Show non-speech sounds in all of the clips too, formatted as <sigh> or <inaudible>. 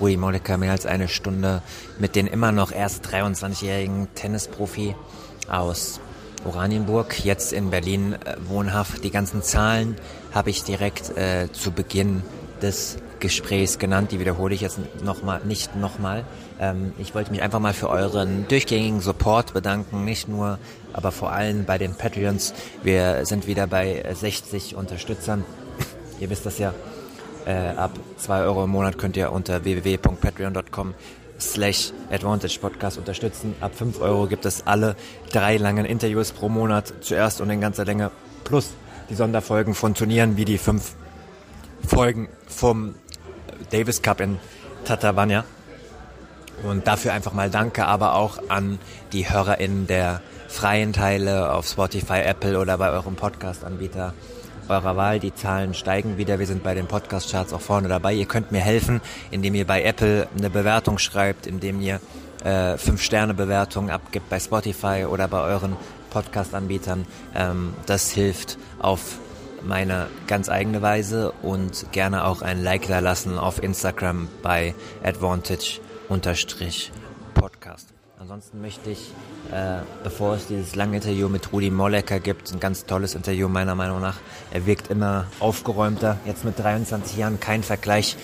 Rudi Mollecker, mehr als eine Stunde mit den immer noch erst 23-jährigen Tennisprofi aus Oranienburg, jetzt in Berlin äh, wohnhaft. Die ganzen Zahlen habe ich direkt äh, zu Beginn des Gesprächs genannt, die wiederhole ich jetzt noch mal, nicht nochmal. Ähm, ich wollte mich einfach mal für euren durchgängigen Support bedanken, nicht nur, aber vor allem bei den Patreons. Wir sind wieder bei 60 Unterstützern. <laughs> Ihr wisst das ja. Äh, ab 2 Euro im Monat könnt ihr unter www.patreon.com slash Advantage Podcast unterstützen. Ab 5 Euro gibt es alle drei langen Interviews pro Monat zuerst und in ganzer Länge plus die Sonderfolgen von Turnieren wie die fünf Folgen vom Davis Cup in Tatabanya. Und dafür einfach mal Danke, aber auch an die HörerInnen der freien Teile auf Spotify, Apple oder bei eurem Podcast-Anbieter eurer Wahl. Die Zahlen steigen wieder. Wir sind bei den Podcast-Charts auch vorne dabei. Ihr könnt mir helfen, indem ihr bei Apple eine Bewertung schreibt, indem ihr äh, 5-Sterne-Bewertungen abgibt bei Spotify oder bei euren Podcast-Anbietern. Ähm, das hilft auf meine ganz eigene Weise und gerne auch ein Like da lassen auf Instagram bei Advantage-Podcast. Ansonsten möchte ich, äh, bevor es dieses lange Interview mit Rudi Mollecker gibt, ein ganz tolles Interview meiner Meinung nach. Er wirkt immer aufgeräumter, jetzt mit 23 Jahren kein Vergleich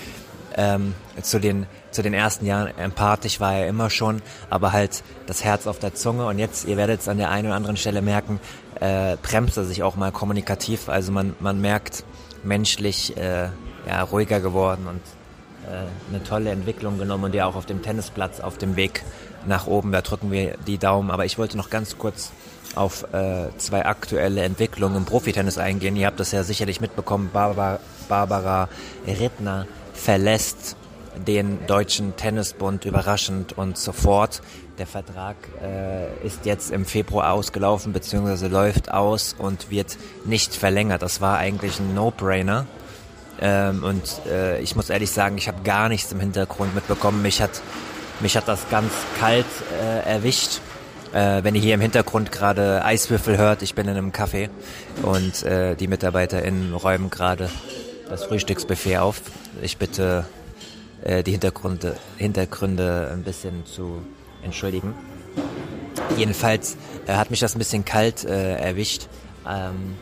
ähm, zu den zu den ersten Jahren empathisch war er immer schon, aber halt das Herz auf der Zunge und jetzt, ihr werdet es an der einen oder anderen Stelle merken, äh, bremst er sich auch mal kommunikativ. Also man, man merkt menschlich äh, ja, ruhiger geworden und äh, eine tolle Entwicklung genommen und ja auch auf dem Tennisplatz auf dem Weg nach oben. Da drücken wir die Daumen. Aber ich wollte noch ganz kurz auf äh, zwei aktuelle Entwicklungen im Profitennis eingehen. Ihr habt das ja sicherlich mitbekommen. Barbara, Barbara Rittner verlässt den Deutschen Tennisbund überraschend und sofort. Der Vertrag äh, ist jetzt im Februar ausgelaufen bzw. läuft aus und wird nicht verlängert. Das war eigentlich ein No-Brainer. Ähm, und äh, ich muss ehrlich sagen, ich habe gar nichts im Hintergrund mitbekommen. Mich hat, mich hat das ganz kalt äh, erwischt. Äh, wenn ihr hier im Hintergrund gerade Eiswürfel hört, ich bin in einem Café und äh, die MitarbeiterInnen räumen gerade das Frühstücksbuffet auf. Ich bitte äh, die Hintergründe, Hintergründe ein bisschen zu entschuldigen. Jedenfalls äh, hat mich das ein bisschen kalt äh, erwischt. Ähm,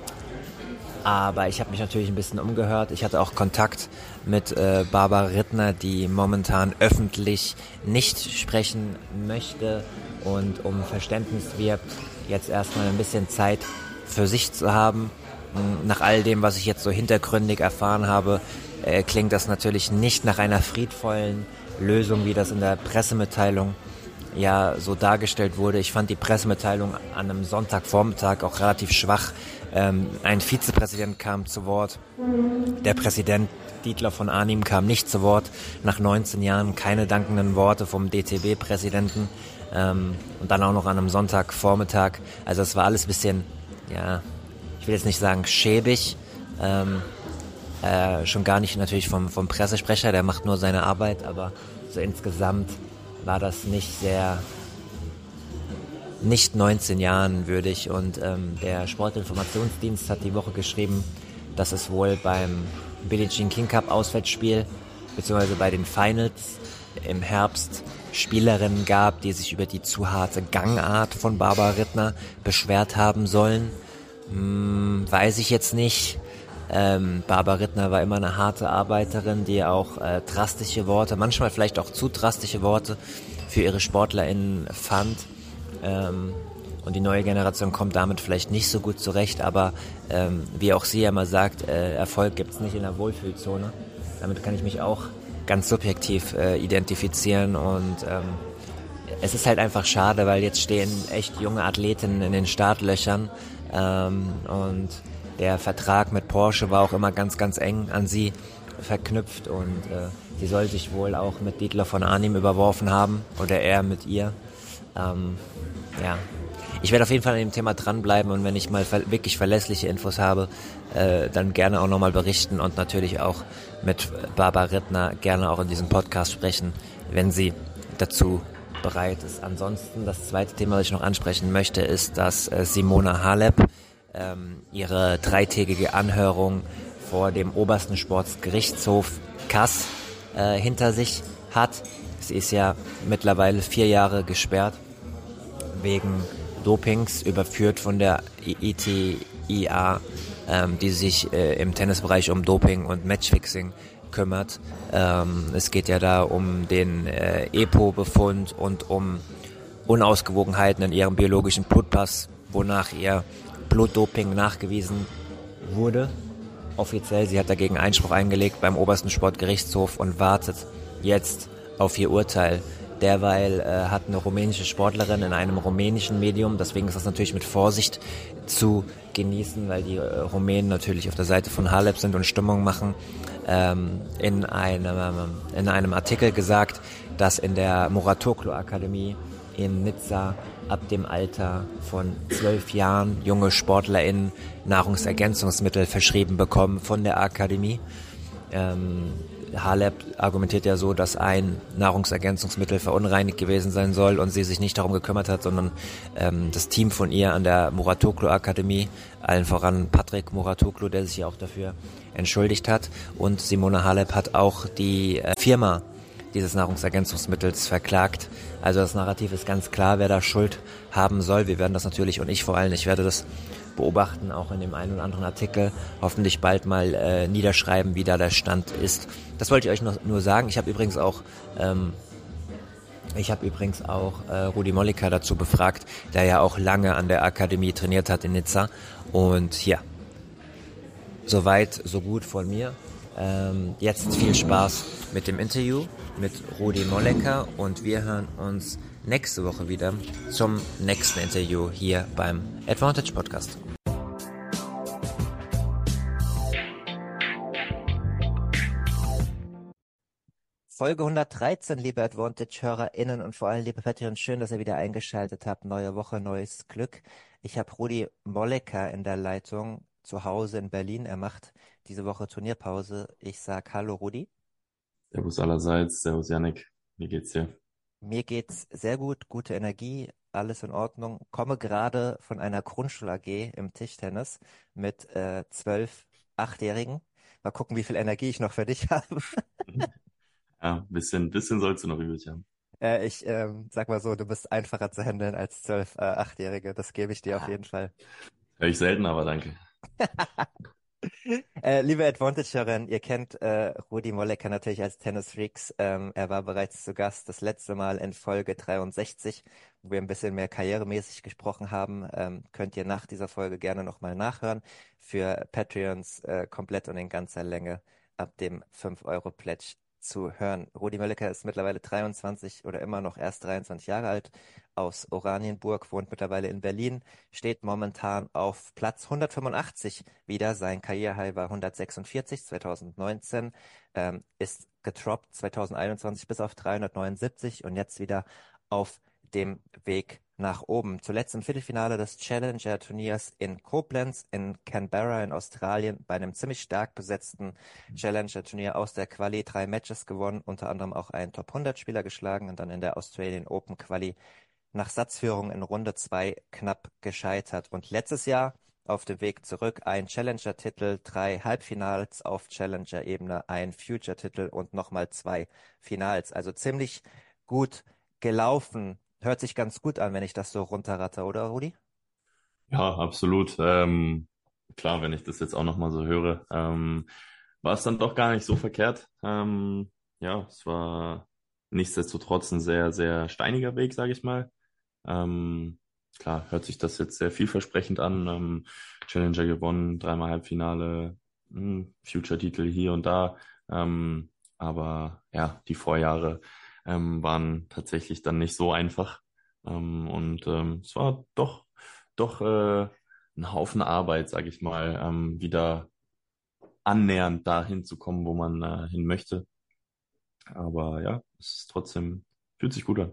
aber ich habe mich natürlich ein bisschen umgehört. Ich hatte auch Kontakt mit äh, Barbara Rittner, die momentan öffentlich nicht sprechen möchte und um Verständnis wirbt, jetzt erstmal ein bisschen Zeit für sich zu haben. Nach all dem, was ich jetzt so hintergründig erfahren habe, äh, klingt das natürlich nicht nach einer friedvollen Lösung, wie das in der Pressemitteilung ja so dargestellt wurde. Ich fand die Pressemitteilung an einem Sonntagvormittag auch relativ schwach. Ähm, ein Vizepräsident kam zu Wort. Der Präsident Dietler von Arnim kam nicht zu Wort. Nach 19 Jahren keine dankenden Worte vom DTB-Präsidenten. Ähm, und dann auch noch an einem Sonntagvormittag. Also es war alles ein bisschen, ja, ich will jetzt nicht sagen schäbig. Ähm, äh, schon gar nicht natürlich vom, vom Pressesprecher, der macht nur seine Arbeit, aber so insgesamt war das nicht sehr, nicht 19 Jahren würdig. Und ähm, der Sportinformationsdienst hat die Woche geschrieben, dass es wohl beim Billie Jean King Cup Auswärtsspiel beziehungsweise bei den Finals im Herbst Spielerinnen gab, die sich über die zu harte Gangart von Barbara Rittner beschwert haben sollen. Hm, weiß ich jetzt nicht. Ähm, Barbara Rittner war immer eine harte Arbeiterin, die auch äh, drastische Worte, manchmal vielleicht auch zu drastische Worte für ihre SportlerInnen fand. Ähm, und die neue Generation kommt damit vielleicht nicht so gut zurecht, aber ähm, wie auch sie ja mal sagt, äh, Erfolg gibt's nicht in der Wohlfühlzone. Damit kann ich mich auch ganz subjektiv äh, identifizieren und ähm, es ist halt einfach schade, weil jetzt stehen echt junge Athletinnen in den Startlöchern ähm, und der Vertrag mit Porsche war auch immer ganz, ganz eng an sie. verknüpft und äh, sie soll sich wohl auch mit Dietler von Arnim überworfen haben oder er mit ihr. Ähm, ja, ich werde auf jeden Fall an dem Thema dranbleiben und wenn ich mal ver wirklich verlässliche Infos habe, äh, dann gerne auch nochmal berichten und natürlich auch mit Barbara Rittner gerne auch in diesem Podcast sprechen, wenn sie dazu bereit ist. Ansonsten, das zweite Thema, das ich noch ansprechen möchte, ist, dass äh, Simona Halep ähm, ihre dreitägige Anhörung vor dem obersten Sportsgerichtshof Kass äh, hinter sich hat. Sie ist ja mittlerweile vier Jahre gesperrt wegen Dopings, überführt von der ITIA, ähm, die sich äh, im Tennisbereich um Doping und Matchfixing kümmert. Ähm, es geht ja da um den äh, EPO-Befund und um Unausgewogenheiten in ihrem biologischen Blutpass, wonach ihr Blutdoping nachgewiesen wurde. Offiziell, sie hat dagegen Einspruch eingelegt beim obersten Sportgerichtshof und wartet jetzt auf ihr Urteil. Derweil äh, hat eine rumänische Sportlerin in einem rumänischen Medium, deswegen ist das natürlich mit Vorsicht zu genießen, weil die äh, Rumänen natürlich auf der Seite von Halep sind und Stimmung machen, ähm, in, einem, in einem Artikel gesagt, dass in der Muratoglu Akademie in Nizza ab dem Alter von zwölf Jahren junge SportlerInnen Nahrungsergänzungsmittel verschrieben bekommen von der Akademie. Ähm, Haleb argumentiert ja so, dass ein Nahrungsergänzungsmittel verunreinigt gewesen sein soll und sie sich nicht darum gekümmert hat, sondern ähm, das Team von ihr an der Muratoglu Akademie, allen voran Patrick Muratoglu, der sich ja auch dafür entschuldigt hat. Und Simona Haleb hat auch die äh, Firma dieses Nahrungsergänzungsmittels verklagt. Also das Narrativ ist ganz klar, wer da Schuld haben soll. Wir werden das natürlich und ich vor allem, ich werde das beobachten, auch in dem einen oder anderen Artikel, hoffentlich bald mal äh, niederschreiben, wie da der Stand ist. Das wollte ich euch noch, nur sagen. Ich habe übrigens auch ähm, ich habe übrigens auch äh, Rudi Molliker dazu befragt, der ja auch lange an der Akademie trainiert hat in Nizza. Und ja, soweit, so gut von mir. Ähm, jetzt viel Spaß mit dem Interview mit Rudi Mollecker und wir hören uns nächste Woche wieder zum nächsten Interview hier beim Advantage Podcast. Folge 113, liebe Advantage-HörerInnen und vor allem liebe Patreons, schön, dass ihr wieder eingeschaltet habt. Neue Woche, neues Glück. Ich habe Rudi Mollecker in der Leitung zu Hause in Berlin. Er macht diese Woche Turnierpause. Ich sag Hallo Rudi. Servus allerseits, Servus Janik, wie geht's dir? Mir geht's sehr gut, gute Energie, alles in Ordnung. Komme gerade von einer Grundschul AG im Tischtennis mit äh, zwölf Achtjährigen. Mal gucken, wie viel Energie ich noch für dich <laughs> habe. ja, ein bisschen, bisschen sollst du noch übrig haben. Äh, ich ähm, sag mal so, du bist einfacher zu handeln als zwölf äh, Achtjährige. Das gebe ich dir auf jeden Fall. Hör ich selten, aber danke. <laughs> <laughs> Äh, liebe Advantage-Hörerin, ihr kennt äh, Rudi Mollecker natürlich als Tennis Freaks. Ähm, er war bereits zu Gast das letzte Mal in Folge 63, wo wir ein bisschen mehr karrieremäßig gesprochen haben. Ähm, könnt ihr nach dieser Folge gerne nochmal nachhören. Für Patreons äh, komplett und in ganzer Länge ab dem 5-Euro-Pledge zu hören. Rudi Möllecker ist mittlerweile 23 oder immer noch erst 23 Jahre alt, aus Oranienburg, wohnt mittlerweile in Berlin, steht momentan auf Platz 185 wieder. Sein Karrierehigh war 146 2019, ähm, ist getroppt 2021 bis auf 379 und jetzt wieder auf dem Weg nach oben. Zuletzt im Viertelfinale des Challenger-Turniers in Koblenz in Canberra in Australien bei einem ziemlich stark besetzten Challenger-Turnier aus der Quali drei Matches gewonnen, unter anderem auch einen Top-100-Spieler geschlagen und dann in der Australian Open Quali nach Satzführung in Runde zwei knapp gescheitert. Und letztes Jahr auf dem Weg zurück ein Challenger-Titel, drei Halbfinals auf Challenger-Ebene, ein Future-Titel und nochmal zwei Finals. Also ziemlich gut gelaufen Hört sich ganz gut an, wenn ich das so runterratte, oder Rudi? Ja, absolut. Ähm, klar, wenn ich das jetzt auch nochmal so höre, ähm, war es dann doch gar nicht so verkehrt. Ähm, ja, es war nichtsdestotrotz ein sehr, sehr steiniger Weg, sage ich mal. Ähm, klar, hört sich das jetzt sehr vielversprechend an. Ähm, Challenger gewonnen, dreimal Halbfinale, hm, Future-Titel hier und da. Ähm, aber ja, die Vorjahre ähm, waren tatsächlich dann nicht so einfach. Ähm, und ähm, es war doch, doch äh, ein Haufen Arbeit, sage ich mal, ähm, wieder annähernd dahin zu kommen, wo man äh, hin möchte. Aber ja, es ist trotzdem, fühlt sich gut an.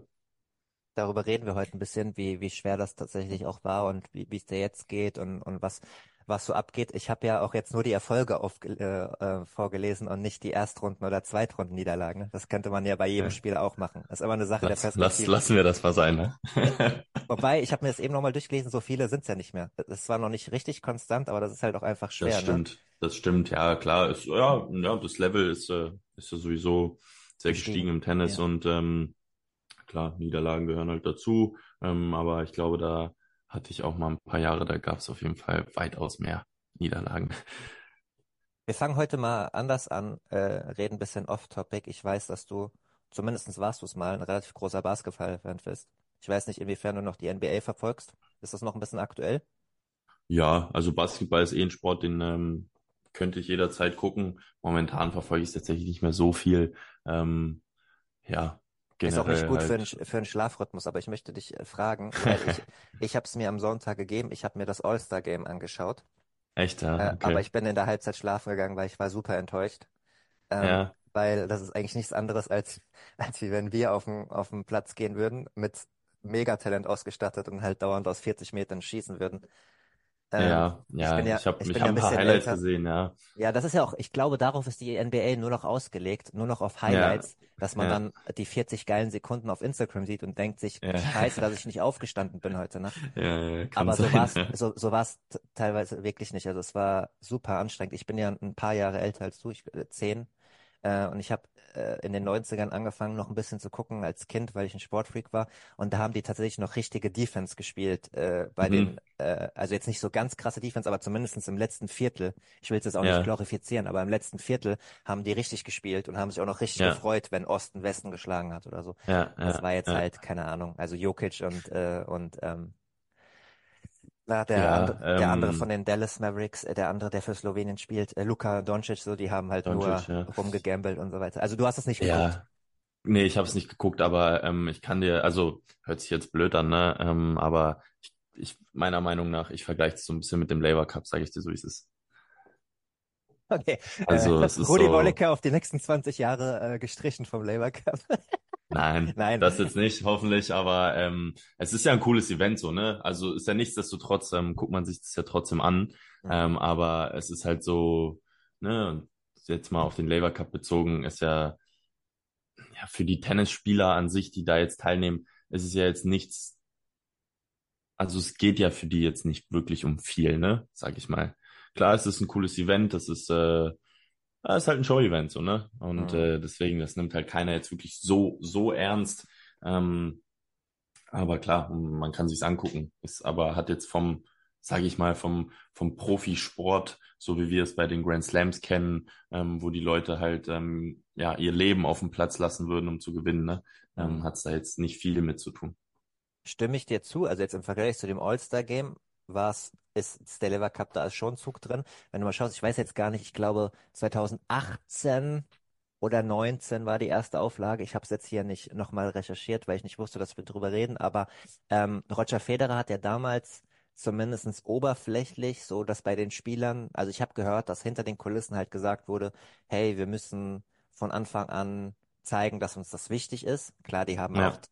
Darüber reden wir heute ein bisschen, wie, wie schwer das tatsächlich auch war und wie wie es dir jetzt geht und, und was, was so abgeht. Ich habe ja auch jetzt nur die Erfolge auf, äh, äh, vorgelesen und nicht die Erstrunden- oder Zweitrunden-Niederlagen. Das könnte man ja bei jedem. Spiel auch machen. Das ist immer eine Sache Lass, der lass, Perspektive. lassen wir das mal sein, ne? <laughs> Wobei, ich habe mir das eben nochmal durchgelesen, so viele sind es ja nicht mehr. Das zwar noch nicht richtig konstant, aber das ist halt auch einfach schwer, Das ne? stimmt, das stimmt, ja, klar, ist, ja, ja, das Level ist, äh, ist ja sowieso sehr Gestiegen. gestiegen im Tennis Ja. und ähm, klar, Niederlagen gehören halt dazu, ähm, aber ich glaube, da hatte ich auch mal ein paar Jahre, da gab es auf jeden Fall weitaus mehr Niederlagen. Wir fangen heute mal anders an, äh, reden ein bisschen off-topic. Ich weiß, dass du, zumindest warst du es mal, ein relativ großer Basketball-Fan bist. Ich weiß nicht, inwiefern du noch die NBA verfolgst. Ist das noch ein bisschen aktuell? Ja, also Basketball ist eh ein Sport, den ähm, könnte ich jederzeit gucken. Momentan verfolge ich es tatsächlich nicht mehr so viel. Ähm, ja, Ist auch nicht generell gut für halt. einen, für einen Schlafrhythmus, aber ich möchte dich äh, fragen, weil ich, <laughs> ich habe es mir am Sonntag gegeben, ich habe mir das All-Star-Game angeschaut, Echt, ja, äh, aber okay. ich bin in der Halbzeit schlafen gegangen, weil ich war super enttäuscht. Ähm, Ja, weil das ist eigentlich nichts anderes, als, <laughs> als wie wenn wir auf den, auf den Platz gehen würden, mit Megatalent ausgestattet und halt dauernd aus 40 Metern schießen würden. Ähm, ja, ich bin ja, ja, ich habe ich bin hab ja ein ein paar bisschen Highlights älter. gesehen, ja. Ja, das ist ja auch, ich glaube, darauf ist die NBA nur noch ausgelegt, nur noch auf Ja, Highlights, dass man ja, dann die 40 geilen Sekunden auf Instagram sieht und denkt sich, ja. scheiße, dass ich <laughs> nicht aufgestanden bin heute Nacht. Ja, ja, kann Aber so war's, Ja. so, so war's teilweise wirklich nicht. Also es war super anstrengend. Ich bin ja ein paar Jahre älter als du, ich äh, zehn. Äh, und ich habe äh, in den 90ern angefangen, noch ein bisschen zu gucken als Kind, weil ich ein Sportfreak war. Und da haben die tatsächlich noch richtige Defense gespielt. Äh, bei Mhm. den, äh, also jetzt nicht so ganz krasse Defense, aber zumindestens im letzten Viertel. Ich will es jetzt auch nicht Ja, glorifizieren, aber im letzten Viertel haben die richtig gespielt und haben sich auch noch richtig ja, gefreut, wenn Osten Westen geschlagen hat oder so. ja, Das war jetzt halt, keine Ahnung, also Jokic und, äh, und ähm, na, der Ja, andere, der andere von ähm, den Dallas Mavericks, äh, der andere, der für Slowenien spielt, äh, Luka Doncic, so, die haben halt nur Doncic, ja. rumgegambelt und so weiter. Also du hast es nicht geguckt. Ja, nee, ich habe es nicht geguckt, aber ähm, ich kann dir, also hört sich jetzt blöd an, ne? Ähm, aber ich, ich meiner Meinung nach, ich vergleiche es so ein bisschen mit dem Labour Cup, sage ich dir so, wie es ist. Okay. Also Äh, es ist Rudi so, Wolleke auf die nächsten 20 Jahre äh, gestrichen vom Labour Cup. <laughs> nein, <laughs> Nein. das jetzt nicht, hoffentlich, aber ähm, es ist ja ein cooles Event so, ne? Also ist ja nichtsdestotrotz, ähm, guckt man sich das ja trotzdem an, Mhm. ähm, aber es ist halt so, ne? Jetzt mal auf den Labour Cup bezogen, ist ja ja, für die Tennisspieler an sich, die da jetzt teilnehmen, ist es ja jetzt nichts, also es geht ja für die jetzt nicht wirklich um viel, ne, sag ich mal. Klar, es ist ein cooles Event, das ist, äh, ja, ist halt ein Show-Event, so, ne, und Mhm. äh, deswegen, das nimmt halt keiner jetzt wirklich so, so ernst, ähm, aber klar, man kann sich's angucken, ist aber hat jetzt vom, sage ich mal, vom, vom Profisport, so wie wir es bei den Grand Slams kennen, ähm, wo die Leute halt ähm, ja ihr Leben auf dem Platz lassen würden, um zu gewinnen, ne? Ähm, Mhm. hat's da jetzt nicht viel mit zu tun. Stimme ich dir zu? Also jetzt im Vergleich zu dem All-Star-Game war's, ist ist der Labour Cup, da ist schon Zug drin. Wenn du mal schaust, ich weiß jetzt gar nicht, ich glaube 2018 oder 19 war die erste Auflage. Ich habe es jetzt hier nicht nochmal recherchiert, weil ich nicht wusste, dass wir drüber reden. Aber ähm, Roger Federer hat ja damals zumindest oberflächlich so, dass bei den Spielern, also ich habe gehört, dass hinter den Kulissen halt gesagt wurde, hey, wir müssen von Anfang an zeigen, dass uns das wichtig ist. Klar, die haben auch Ja, t-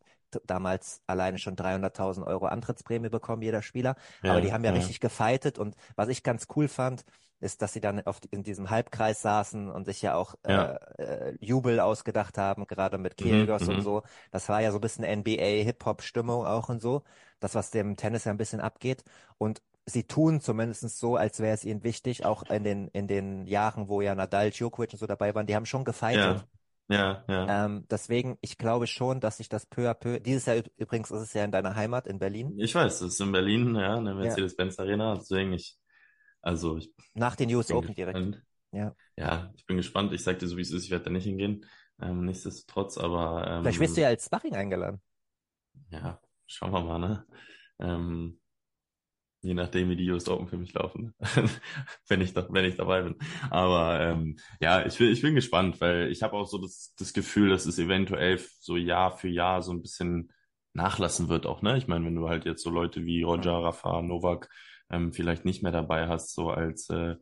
damals alleine schon 300.000 Euro Antrittsprämie bekommen, jeder Spieler. Aber die ja, haben ja ja, richtig gefightet. Und was ich ganz cool fand, ist, dass sie dann auf, in diesem Halbkreis saßen und sich ja auch ja, äh, äh, Jubel ausgedacht haben, gerade mit mhm, Kyrgios und mhm, so. Das war ja so ein bisschen NBA-Hip-Hop-Stimmung auch und so. Das, was dem Tennis ja ein bisschen abgeht. Und sie tun zumindest so, als wäre es ihnen wichtig, auch in den, in den Jahren, wo ja Nadal, Djokovic und so dabei waren, die haben schon gefightet. ja, ja, ja. Ähm, deswegen, ich glaube schon, dass sich das peu à peu, dieses Jahr üb- übrigens ist es ja in deiner Heimat in Berlin. Ich weiß, das ist in Berlin, ja, eine Ja, Mercedes-Benz Arena, deswegen ich, also ich nach den US Open direkt. gespannt. Ja. Ja, ich bin gespannt. Ich sag dir so, wie es ist. Ich werde da nicht hingehen. Ähm, nichtsdestotrotz, aber Vielleicht wirst du ähm, ja als Sparring eingeladen. ja, schauen wir mal, ne? Ähm, je nachdem, wie die US Open für mich laufen, <laughs> wenn ich da, wenn ich dabei bin. Aber ähm, ja, ich bin, ich bin gespannt, weil ich habe auch so das, das Gefühl, dass es eventuell so Jahr für Jahr so ein bisschen nachlassen wird auch, ne? Ich meine, wenn du halt jetzt so Leute wie Roger, Rafa, Novak ähm, vielleicht nicht mehr dabei hast, so als äh,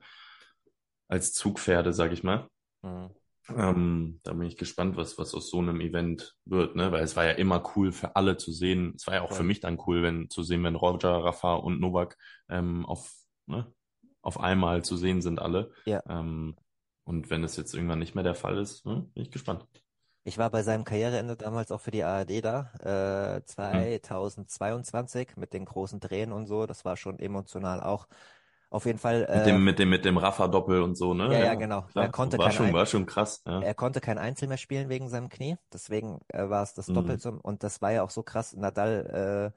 als Zugpferde, sag ich mal. Mhm. Ähm, da bin ich gespannt, was, was aus so einem Event wird, ne? Weil es war ja immer cool für alle zu sehen. Es war ja auch ja. für mich dann cool, wenn zu sehen, wenn Roger, Rafa und Novak ähm, auf, ne, auf einmal zu sehen sind alle. Ja. Ähm, und wenn es jetzt irgendwann nicht mehr der Fall ist, ne, bin ich gespannt. Ich war bei seinem Karriereende damals auch für die ARD da, äh, 2022 hm. mit den großen Drehen und so. Das war schon emotional auch auf jeden Fall. Äh, mit dem, mit dem, mit dem Rafa-Doppel und so, ne? Ja, ja, genau. Klar. Er konnte war, schon, war schon krass. Ja. Er konnte kein Einzel mehr spielen wegen seinem Knie. Deswegen äh, war es das mhm. Doppel zum, und das war ja auch so krass. Nadal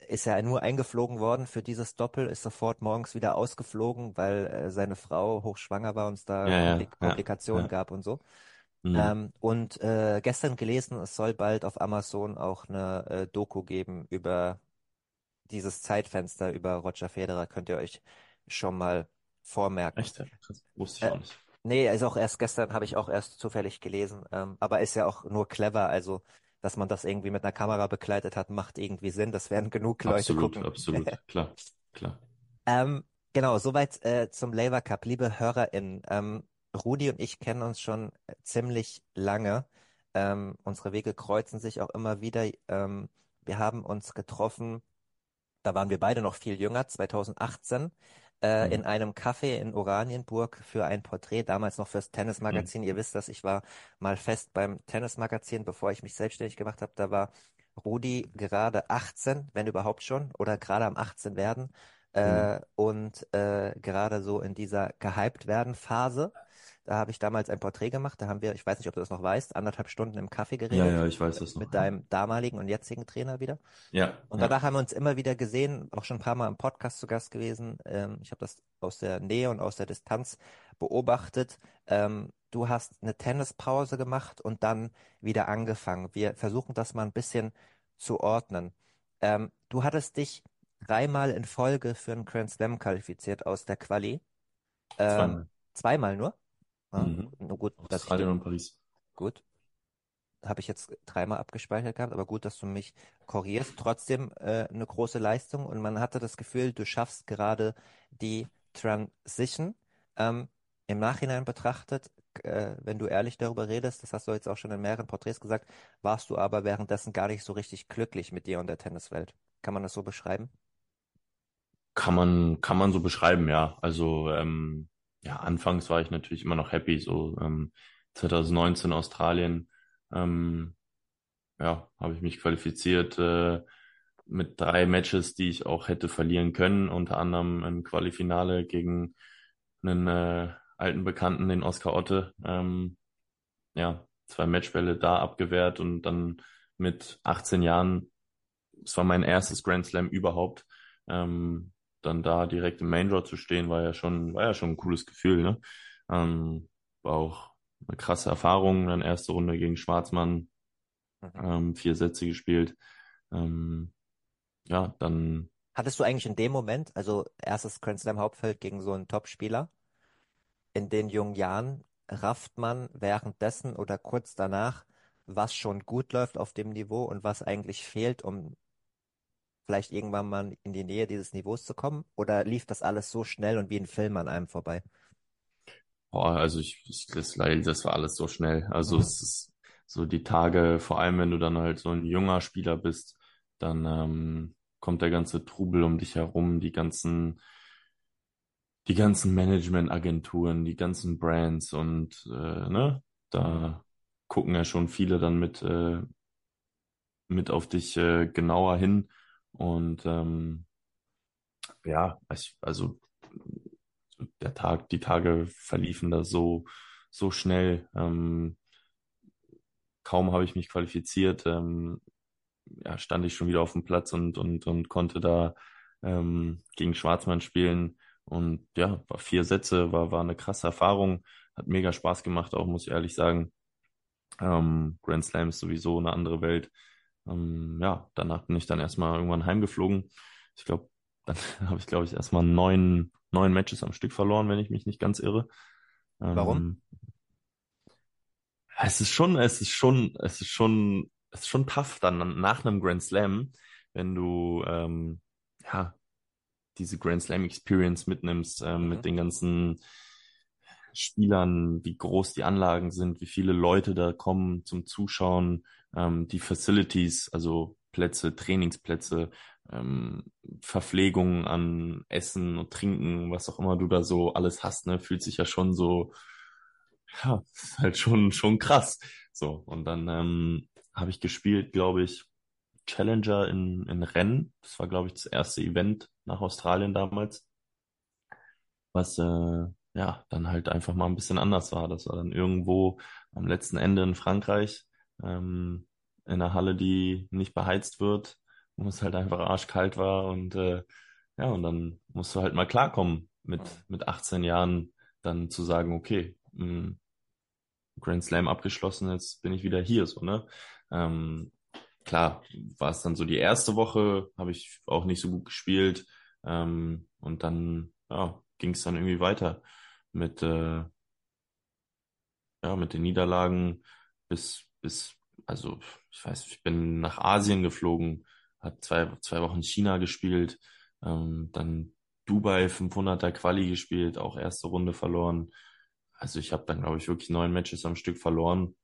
äh, ist ja nur eingeflogen worden für dieses Doppel, ist sofort morgens wieder ausgeflogen, weil äh, seine Frau hochschwanger war und es da ja, ja, Komplikationen gab und so. Mhm. Ähm, und äh, gestern gelesen, es soll bald auf Amazon auch eine äh, Doku geben über dieses Zeitfenster über Roger Federer. Könnt ihr euch schon mal vormerken. Echt? Das wusste ich auch nicht. Nee, ist auch erst gestern, habe ich auch erst zufällig gelesen. Ähm, aber ist ja auch nur clever. Also, dass man das irgendwie mit einer Kamera begleitet hat, macht irgendwie Sinn. Das werden genug Leute absolut, gucken. Absolut, absolut. <laughs> klar, klar. Ähm, genau, soweit äh, zum Labour Cup. Liebe HörerInnen, ähm, Rudi und ich kennen uns schon ziemlich lange. Ähm, unsere Wege kreuzen sich auch immer wieder. Ähm, wir haben uns getroffen, da waren wir beide noch viel jünger, 2018 äh, mhm. in einem Café in Oranienburg für ein Porträt, damals noch fürs Tennismagazin. Mhm. Ihr wisst das, ich war mal fest beim Tennismagazin, bevor ich mich selbstständig gemacht habe. Da war Rudi gerade 18, wenn überhaupt schon, oder gerade am 18 werden. Äh, mhm. und äh, gerade so in dieser gehypt werden Phase. Da habe ich damals ein Porträt gemacht. Da haben wir, ich weiß nicht, ob du das noch weißt, anderthalb Stunden im Kaffee geredet. Ja, ja, ich weiß das noch. Mit deinem damaligen und jetzigen Trainer wieder. Ja. Und danach ja. haben wir uns immer wieder gesehen, auch schon ein paar Mal im Podcast zu Gast gewesen. Ähm, ich habe das aus der Nähe und aus der Distanz beobachtet. Ähm, du hast eine Tennispause gemacht und dann wieder angefangen. Wir versuchen das mal ein bisschen zu ordnen. Ähm, du hattest dich dreimal in Folge für einen Grand Slam qualifiziert aus der Quali. Ähm, zweimal. Zweimal nur? Ja, mhm. Nur gut, Australien und Paris. Gut. Habe ich jetzt dreimal abgespeichert gehabt, aber gut, dass du mich korrigierst. Trotzdem äh, eine große Leistung und man hatte das Gefühl, du schaffst gerade die Transition. Ähm, Im Nachhinein betrachtet, äh, wenn du ehrlich darüber redest, das hast du jetzt auch schon in mehreren Porträts gesagt, warst du aber währenddessen gar nicht so richtig glücklich mit dir und der Tenniswelt. Kann man das so beschreiben? Kann man, kann man so beschreiben, ja. Also ähm, ja, anfangs war ich natürlich immer noch happy, so ähm, 2019 Australien, ähm, ja, habe ich mich qualifiziert äh, mit drei Matches, die ich auch hätte verlieren können, unter anderem im Qualifinale gegen einen äh, alten Bekannten, den Oscar Otte, ähm, ja, zwei Matchbälle da abgewehrt und dann mit 18 Jahren, es war mein erstes Grand Slam überhaupt, ähm, dann da direkt im Main Draw zu stehen, war ja schon, war ja schon ein cooles Gefühl, ne? Ähm, war auch eine krasse Erfahrung. Dann erste Runde gegen Schwarzmann, mhm. ähm, vier Sätze gespielt. Ähm, ja, dann. Hattest du eigentlich in dem Moment, also erstes Grand Slam Hauptfeld gegen so einen Top-Spieler, in den jungen Jahren rafft man währenddessen oder kurz danach, was schon gut läuft auf dem Niveau und was eigentlich fehlt, um vielleicht irgendwann mal in die Nähe dieses Niveaus zu kommen? Oder lief das alles so schnell und wie ein Film an einem vorbei? Boah, also ich, ich das, das war alles so schnell. Also mhm. es ist so die Tage, vor allem wenn du dann halt so ein junger Spieler bist, dann ähm, kommt der ganze Trubel um dich herum, die ganzen, die ganzen Managementagenturen, die ganzen Brands und äh, ne, da gucken ja schon viele dann mit, äh, mit auf dich äh, genauer hin und ähm, ja, also der Tag, die Tage verliefen da so, so schnell. Ähm, kaum habe ich mich qualifiziert, ähm, ja, stand ich schon wieder auf dem Platz und, und, und konnte da ähm, gegen Schwarzmann spielen. Und ja, war vier Sätze, war, war eine krasse Erfahrung, hat mega Spaß gemacht, auch muss ich ehrlich sagen. Ähm, Grand Slam ist sowieso eine andere Welt. Ähm, ja, danach bin ich dann erstmal irgendwann heimgeflogen. Ich glaube, <laughs> dann habe ich, glaube ich, erstmal neun, neun Matches am Stück verloren, wenn ich mich nicht ganz irre. Ähm, Warum? Es ist schon, es ist schon, es ist schon, es ist schon tough dann nach einem Grand Slam, wenn du ähm, ja diese Grand Slam Experience mitnimmst ähm, mhm. mit den ganzen Spielern, wie groß die Anlagen sind, wie viele Leute da kommen zum Zuschauen, ähm, die Facilities, also Plätze, Trainingsplätze, ähm, Verpflegung an Essen und Trinken, was auch immer du da so alles hast, ne, fühlt sich ja schon so, ja, <laughs> halt schon, schon krass. So, und dann ähm, habe ich gespielt, glaube ich, Challenger in, in Rennen. Das war, glaube ich, das erste Event nach Australien damals. Was äh, ja dann halt einfach mal ein bisschen anders war. Das war dann irgendwo am letzten Ende in Frankreich, ähm, in einer Halle, die nicht beheizt wird, wo es halt einfach arschkalt war und äh, ja, und dann musst du halt mal klarkommen mit, mit 18 Jahren dann zu sagen, okay, mh, hm, Grand Slam abgeschlossen, jetzt bin ich wieder hier, so, ne? Ähm, klar, war es dann so die erste Woche, habe ich auch nicht so gut gespielt. Ähm, und dann ja, ging es dann irgendwie weiter mit, äh, ja, mit den Niederlagen bis, bis, also ich weiß, ich bin nach Asien geflogen, hat zwei, zwei Wochen China gespielt, ähm, dann Dubai 500er Quali gespielt, auch erste Runde verloren. Also ich habe dann, glaube ich, wirklich neun Matches am Stück verloren,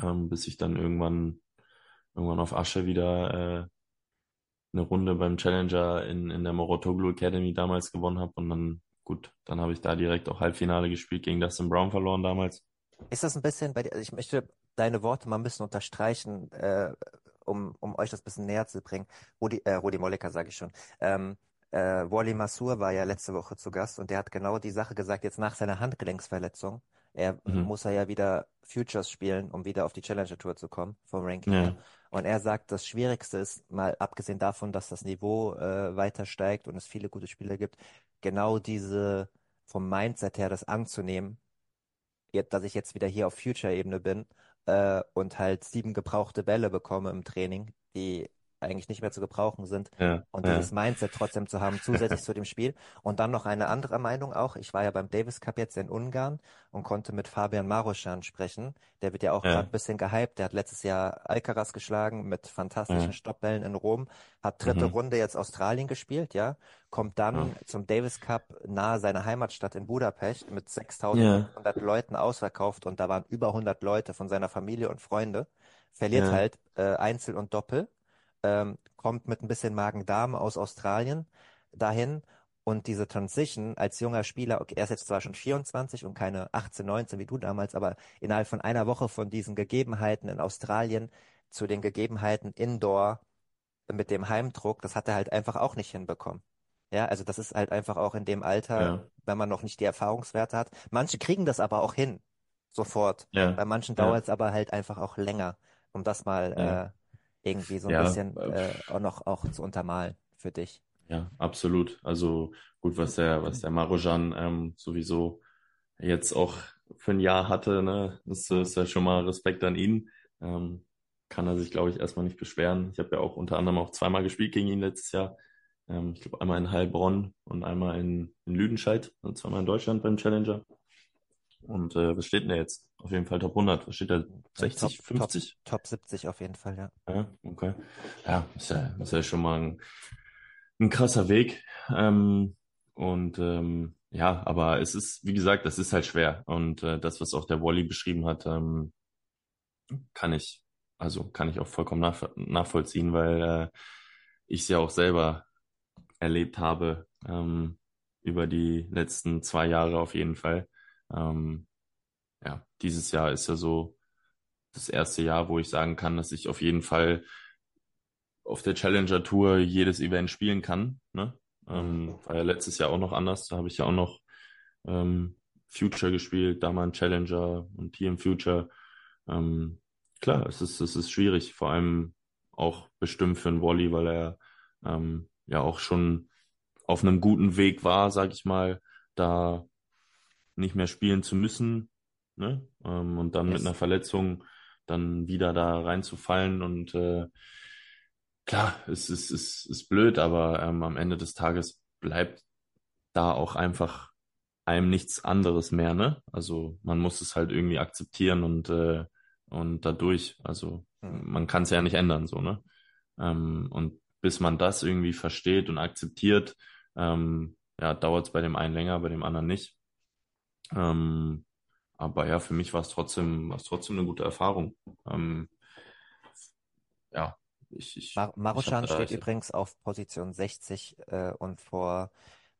ähm, bis ich dann irgendwann, irgendwann auf Asche wieder äh, eine Runde beim Challenger in, in der Morotoglu Academy damals gewonnen habe und dann, gut, dann habe ich da direkt auch Halbfinale gespielt, gegen Dustin Brown verloren damals. Ist das ein bisschen bei dir, also ich möchte deine Worte mal ein bisschen unterstreichen, äh, um, um euch das ein bisschen näher zu bringen. Rudi, äh, Rudi Mollecker sage ich schon. Ähm, äh, Wally Masur war ja letzte Woche zu Gast und der hat genau die Sache gesagt, jetzt nach seiner Handgelenksverletzung. Er mhm. muss er ja wieder Futures spielen, um wieder auf die Challenger Tour zu kommen, vom Ranking ja. Und er sagt, das Schwierigste ist, mal abgesehen davon, dass das Niveau äh, weiter steigt und es viele gute Spieler gibt, genau diese vom Mindset her das anzunehmen, dass ich jetzt wieder hier auf Future-Ebene bin äh, und halt sieben gebrauchte Bälle bekomme im Training, die eigentlich nicht mehr zu gebrauchen sind. Ja, und dieses ja. Mindset trotzdem zu haben, zusätzlich zu dem Spiel. Und dann noch eine andere Meinung auch. Ich war ja beim Davis Cup jetzt in Ungarn und konnte mit Fabian Maroschan sprechen. Der wird ja auch ja. gerade ein bisschen gehypt. Der hat letztes Jahr Alcaraz geschlagen mit fantastischen ja. Stoppbällen in Rom. Hat dritte mhm. Runde jetzt Australien gespielt, ja. Kommt dann ja. zum Davis Cup nahe seiner Heimatstadt in Budapest mit 6500 Leuten ausverkauft und da waren über 100 Leute von seiner Familie und Freunde. Verliert halt äh, Einzel und Doppel ähm, kommt mit ein bisschen Magen-Darm aus Australien dahin und diese Transition als junger Spieler, okay, er ist jetzt zwar schon 24 und keine 18, 19 wie du damals, aber innerhalb von einer Woche von diesen Gegebenheiten in Australien zu den Gegebenheiten Indoor mit dem Heimdruck, das hat er halt einfach auch nicht hinbekommen. Ja, also das ist halt einfach auch in dem Alter, ja. wenn man noch nicht die Erfahrungswerte hat. Manche kriegen das aber auch hin, sofort. Ja. Bei manchen dauert es aber halt einfach auch länger, um das mal äh, irgendwie so ein ja, bisschen äh, äh, auch noch auch zu untermalen für dich. Ja, absolut. Also gut, was der, was der Marojan ähm, sowieso jetzt auch für ein Jahr hatte, ne, das ist ja schon mal Respekt an ihn. Ähm, kann er sich, glaube ich, erstmal nicht beschweren. Ich habe ja auch unter anderem auch zweimal gespielt gegen ihn letztes Jahr. Ähm, ich glaube einmal in Heilbronn und einmal in, in Lüdenscheid, also zweimal in Deutschland beim Challenger. Und äh, was steht denn da jetzt? Auf jeden Fall Top 100. Was steht da? 60, Top, 50? Top, Top 70 auf jeden Fall, ja. Ja, okay. Ja, ist ja, ist ja schon mal ein, ein krasser Weg. Ähm, und ähm, ja, aber es ist, wie gesagt, das ist halt schwer. Und äh, das, was auch der Wally beschrieben hat, ähm, kann ich, also kann ich auch vollkommen nach, nachvollziehen, weil äh, ich es ja auch selber erlebt habe ähm, über die letzten zwei Jahre auf jeden Fall. Ähm, ja, dieses Jahr ist ja so das erste Jahr, wo ich sagen kann, dass ich auf jeden Fall auf der Challenger Tour jedes Event spielen kann. Ne? Ähm, war ja letztes Jahr auch noch anders. Da habe ich ja auch noch ähm, Future gespielt, da mal ein Challenger und hier im Future. Ähm, klar, es ist, es ist schwierig, vor allem auch bestimmt für einen Wally, weil er ähm, ja auch schon auf einem guten Weg war, sag ich mal, da nicht mehr spielen zu müssen. Ne? Ähm, und dann yes. mit einer Verletzung dann wieder da reinzufallen und äh, klar, es ist, es ist blöd, aber ähm, am Ende des Tages bleibt da auch einfach einem nichts anderes mehr, ne? Also man muss es halt irgendwie akzeptieren und äh, und dadurch, also hm. man kann es ja nicht ändern, so, ne? Ähm, und bis man das irgendwie versteht und akzeptiert, ähm, ja, dauert es bei dem einen länger, bei dem anderen nicht. Ähm, aber ja, für mich war es trotzdem, war es trotzdem eine gute Erfahrung. Ähm, ja, ich, ich, Mar Maruschan steht ich, übrigens auf Position 60 äh, und vor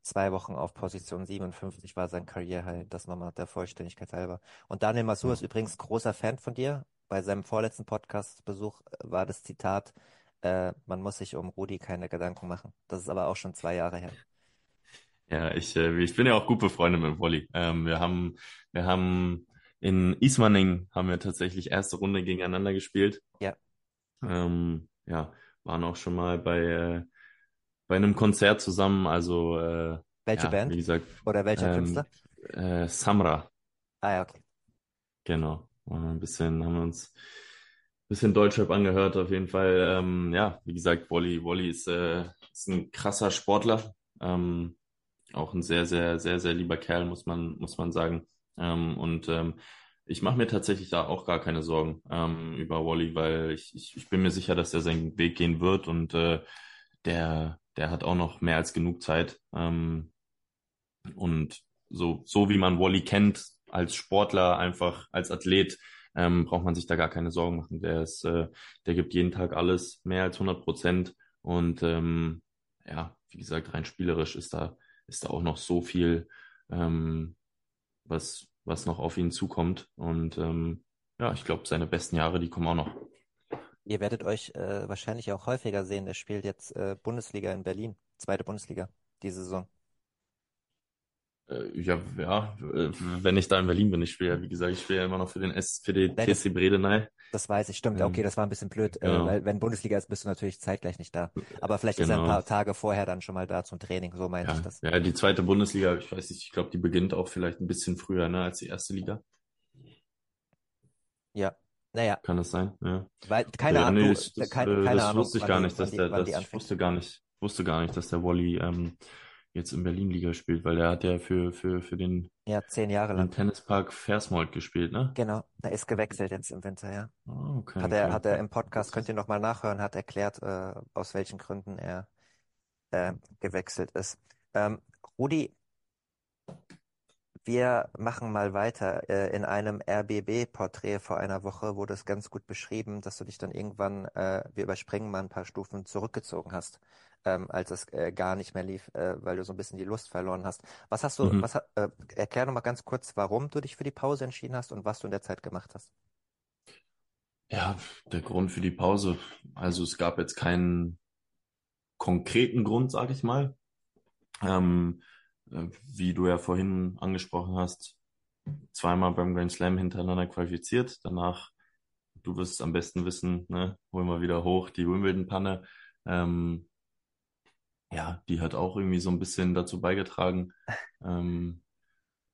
zwei Wochen auf Position 57 war sein Career-High. Das nochmal der Vollständigkeit halber. Und Daniel Masur ist übrigens großer Fan von dir. Bei seinem vorletzten Podcast-Besuch war das Zitat, äh, man muss sich um Rudi keine Gedanken machen. Das ist aber auch schon zwei Jahre her. Ja, ich, äh, ich bin ja auch gut befreundet mit Wolli. Ähm, wir haben, wir haben in Ismaning haben wir tatsächlich erste Runde gegeneinander gespielt. Ja. Ähm, ja, waren auch schon mal bei, äh, bei einem Konzert zusammen. Also äh, Welche ja, Band? wie gesagt, Oder welcher ähm, Künstler? äh, Samra, Ah ja, okay. genau. Ein bisschen, haben wir uns ein bisschen Deutschrap angehört, auf jeden Fall. Ähm, ja, wie gesagt, Wolli, Wolli ist, äh, ist ein krasser Sportler. Ähm, auch ein sehr, sehr, sehr, sehr lieber Kerl, muss man, muss man sagen. Ähm, und ähm, ich mache mir tatsächlich da auch gar keine Sorgen ähm, über Wally, weil ich, ich, ich bin mir sicher, dass er seinen Weg gehen wird und äh, der, der hat auch noch mehr als genug Zeit. Ähm, und so, so wie man Wally kennt, als Sportler, einfach als Athlet, ähm, braucht man sich da gar keine Sorgen machen. Der ist, äh, der gibt jeden Tag alles, mehr als 100 Prozent. Und ähm, ja, wie gesagt, rein spielerisch ist da, ist da auch noch so viel, ähm, was, was noch auf ihn zukommt. Und ähm, ja, ich glaube, seine besten Jahre, die kommen auch noch. Ihr werdet euch äh, wahrscheinlich auch häufiger sehen. Der spielt jetzt äh, Bundesliga in Berlin, zweite Bundesliga, diese Saison. Äh, ja, ja, äh, wenn ich da in Berlin bin, ich spiele ja, wie gesagt, ich spiele ja immer noch für den S, für den Nein, das- TSC Bredeney. Das weiß ich, stimmt. Ähm, Okay, das war ein bisschen blöd, äh, genau. weil wenn Bundesliga ist, bist du natürlich zeitgleich nicht da. Aber vielleicht ist er ein Genau. paar Tage vorher dann schon mal da zum Training, so meinte ich Ja, das. ja, die zweite Bundesliga, ich weiß nicht, ich glaube, die beginnt auch vielleicht ein bisschen früher, ne, als die erste Liga. Ja, naja, Kann das sein? Ja. weil keine Ja, Ahnung, nee, du, das, das, keine, das Ahnung, wusste ich gar nicht, dass der, das, ich wusste gar nicht, wusste gar nicht, dass der Wally ähm, jetzt in Berlin-Liga spielt, weil der hat ja für, für, für den, Ja, zehn Jahre den lang. Tennispark Versmold gespielt, ne? Genau, er ist gewechselt jetzt im Winter, ja. Ah, okay, Hat er, okay. hat er im Podcast, könnt ihr nochmal nachhören, hat erklärt, äh, aus welchen Gründen er äh, gewechselt ist. Ähm, Rudi, wir machen mal weiter. Äh, in einem RBB-Porträt vor einer Woche wurde es ganz gut beschrieben, dass du dich dann irgendwann, äh, wir überspringen mal ein paar Stufen, zurückgezogen hast, ähm, als es äh, gar nicht mehr lief, äh, weil du so ein bisschen die Lust verloren hast. Was hast du, Mhm. was, äh, erklär noch mal ganz kurz, warum du dich für die Pause entschieden hast und was du in der Zeit gemacht hast. Ja, der Grund für die Pause. Also es gab jetzt keinen konkreten Grund, sage ich mal. Ähm, äh, wie du ja vorhin angesprochen hast, zweimal beim Grand Slam hintereinander qualifiziert. Danach, du wirst es am besten wissen, ne, holen wir wieder hoch, die Wimbledon-Panne. Ähm, ja, die hat auch irgendwie so ein bisschen dazu beigetragen, ähm,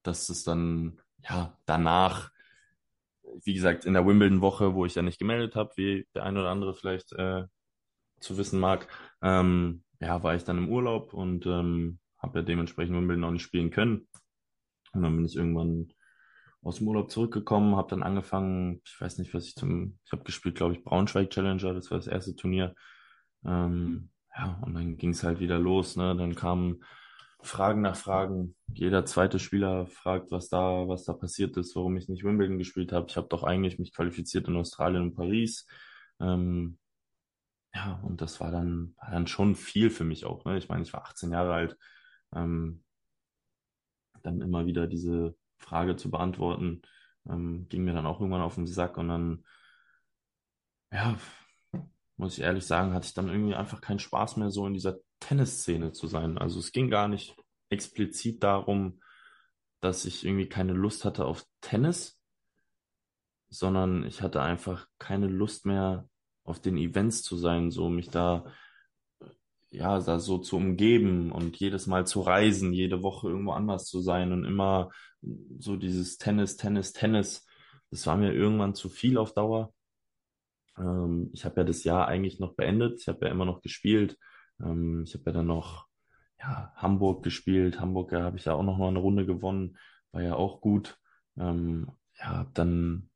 dass es dann, ja, danach, wie gesagt, in der Wimbledon-Woche, wo ich ja nicht gemeldet habe, wie der ein oder andere vielleicht äh, zu wissen mag, ähm, ja, war ich dann im Urlaub und ähm, habe ja dementsprechend Wimbledon auch nicht spielen können. Und dann bin ich irgendwann aus dem Urlaub zurückgekommen, habe dann angefangen, ich weiß nicht, was ich zum, ich habe gespielt, glaube ich, Braunschweig Challenger, das war das erste Turnier. Ähm, ja, und dann ging es halt wieder los, ne? Dann kamen Fragen nach Fragen. Jeder zweite Spieler fragt, was da, was da passiert ist, warum ich nicht Wimbledon gespielt habe. Ich habe doch eigentlich mich qualifiziert in Australien und Paris. Ähm, ja, und das war dann, war dann schon viel für mich auch. Ne? Ich meine, ich war 18 Jahre alt. Ähm, dann immer wieder diese Frage zu beantworten, ähm, ging mir dann auch irgendwann auf den Sack und dann, ja, muss ich ehrlich sagen, hatte ich dann irgendwie einfach keinen Spaß mehr, so in dieser Tennisszene zu sein. Also es ging gar nicht explizit darum, dass ich irgendwie keine Lust hatte auf Tennis, sondern ich hatte einfach keine Lust mehr auf den Events zu sein, so mich da ja, da so zu umgeben und jedes Mal zu reisen, jede Woche irgendwo anders zu sein und immer so dieses Tennis, Tennis, Tennis. Das war mir irgendwann zu viel auf Dauer. Ähm, ich habe ja das Jahr eigentlich noch beendet. Ich habe ja immer noch gespielt. Ähm, ich habe ja dann noch ja, Hamburg gespielt. Hamburg ja, habe ich ja auch noch mal eine Runde gewonnen. War ja auch gut. Ähm, ja, dann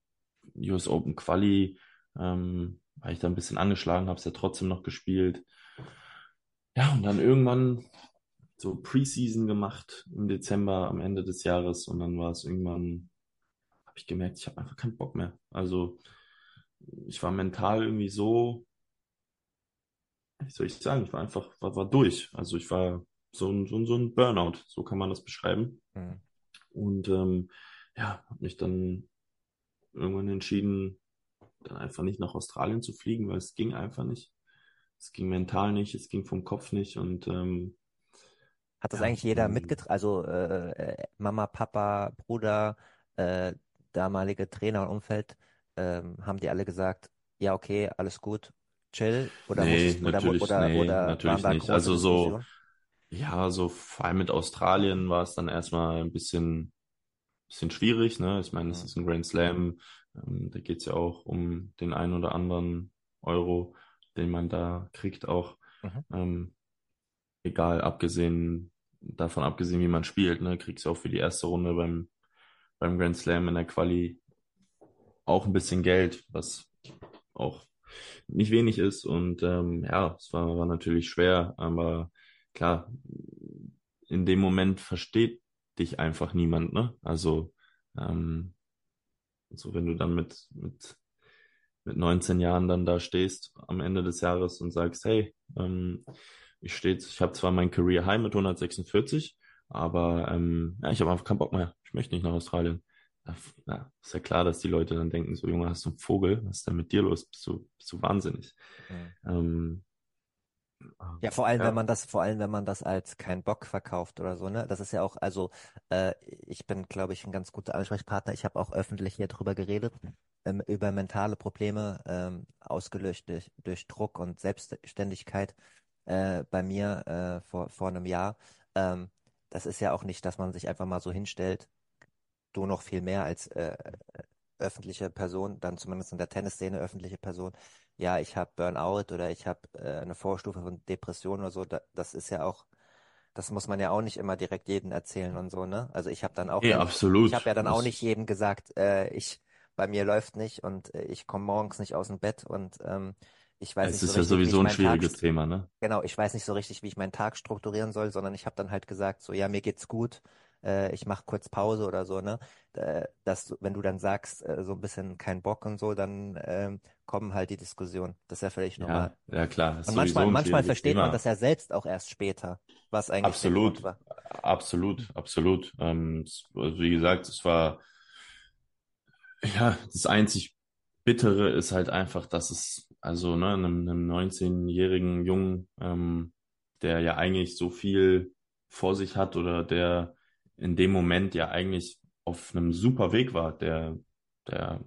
US Open Quali, ähm, war ich da ein bisschen angeschlagen, habe es ja trotzdem noch gespielt. Ja, und dann irgendwann so Preseason gemacht im Dezember am Ende des Jahres und dann war es irgendwann, habe ich gemerkt, ich habe einfach keinen Bock mehr. Also ich war mental irgendwie so, wie soll ich sagen, ich war einfach, war, war durch. Also ich war so ein, so, ein, so ein Burnout, so kann man das beschreiben. Mhm. Und ähm, ja, habe mich dann irgendwann entschieden, dann einfach nicht nach Australien zu fliegen, weil es ging einfach nicht. Es ging mental nicht, es ging vom Kopf nicht und ähm, hat das ja, eigentlich jeder mitgetragen? Also äh, äh, Mama, Papa, Bruder, äh, damalige Trainer und Umfeld, ähm, haben die alle gesagt, ja okay, alles gut, chill? Oder nee, musst, natürlich, oder, nee, oder natürlich nicht. Also so, ja, so vor allem mit Australien war es dann erstmal ein bisschen, bisschen schwierig. Ne? Ich meine, es ist ein Grand Slam. Ähm, da geht es ja auch um den einen oder anderen Euro, den man da kriegt auch. Mhm. Ähm, egal, abgesehen davon abgesehen, wie man spielt, ne, kriegst du auch für die erste Runde beim, beim Grand Slam in der Quali auch ein bisschen Geld, was auch nicht wenig ist. Und ähm, ja, es war, war natürlich schwer, aber klar, in dem Moment versteht dich einfach niemand, ne? Also, ähm, so wenn du dann mit, mit, mit 19 Jahren dann da stehst am Ende des Jahres und sagst, hey, ähm, ich stehe, ich habe zwar mein Career High mit 146, aber ähm, ja, ich habe einfach keinen Bock mehr. Ich möchte nicht nach Australien. Ja, ist ja klar, dass die Leute dann denken, so Junge, hast du einen Vogel? Was ist denn mit dir los? Bist du, bist du wahnsinnig? Mhm. Ähm, ja, vor allem, ja. wenn man das, vor allem, wenn man das als kein Bock verkauft oder so, ne? Das ist ja auch, also äh, ich bin, glaube ich, ein ganz guter Ansprechpartner. Ich habe auch öffentlich hier drüber geredet, ähm, über mentale Probleme, ähm, ausgelöst durch, durch Druck und Selbstständigkeit äh, bei mir äh, vor, vor einem Jahr. Ähm, das ist ja auch nicht, dass man sich einfach mal so hinstellt, du noch viel mehr als äh, öffentliche Person, dann zumindest in der Tennisszene öffentliche Person, ja, ich habe Burnout oder ich habe äh, eine Vorstufe von Depression oder so, da, das ist ja auch, das muss man ja auch nicht immer direkt jedem erzählen und so, ne? Also ich habe dann auch, ja, absolut. ich habe ja dann auch nicht jedem gesagt, äh, ich, bei mir läuft nicht und äh, ich komme morgens nicht aus dem Bett und ähm, ich weiß es nicht so ist richtig, ja sowieso ein schwieriges Tag, Thema, ne? Genau, ich weiß nicht so richtig, wie ich meinen Tag strukturieren soll, sondern ich habe dann halt gesagt, so ja, mir geht's gut, äh, ich mache kurz Pause oder so, ne? Dass, wenn du dann sagst, äh, so ein bisschen kein Bock und so, dann ähm, kommen halt die Diskussionen. Das ist ja völlig normal. Ja, ja klar. Und manchmal, manchmal versteht Thema. man das ja selbst auch erst später, was eigentlich absolut, war. Absolut, absolut. Ähm, also wie gesagt, es war ja das einzig Bittere ist halt einfach, dass es also ne, einem, einem 19-jährigen Jungen, ähm, der ja eigentlich so viel vor sich hat oder der in dem Moment ja eigentlich auf einem super Weg war, der, der,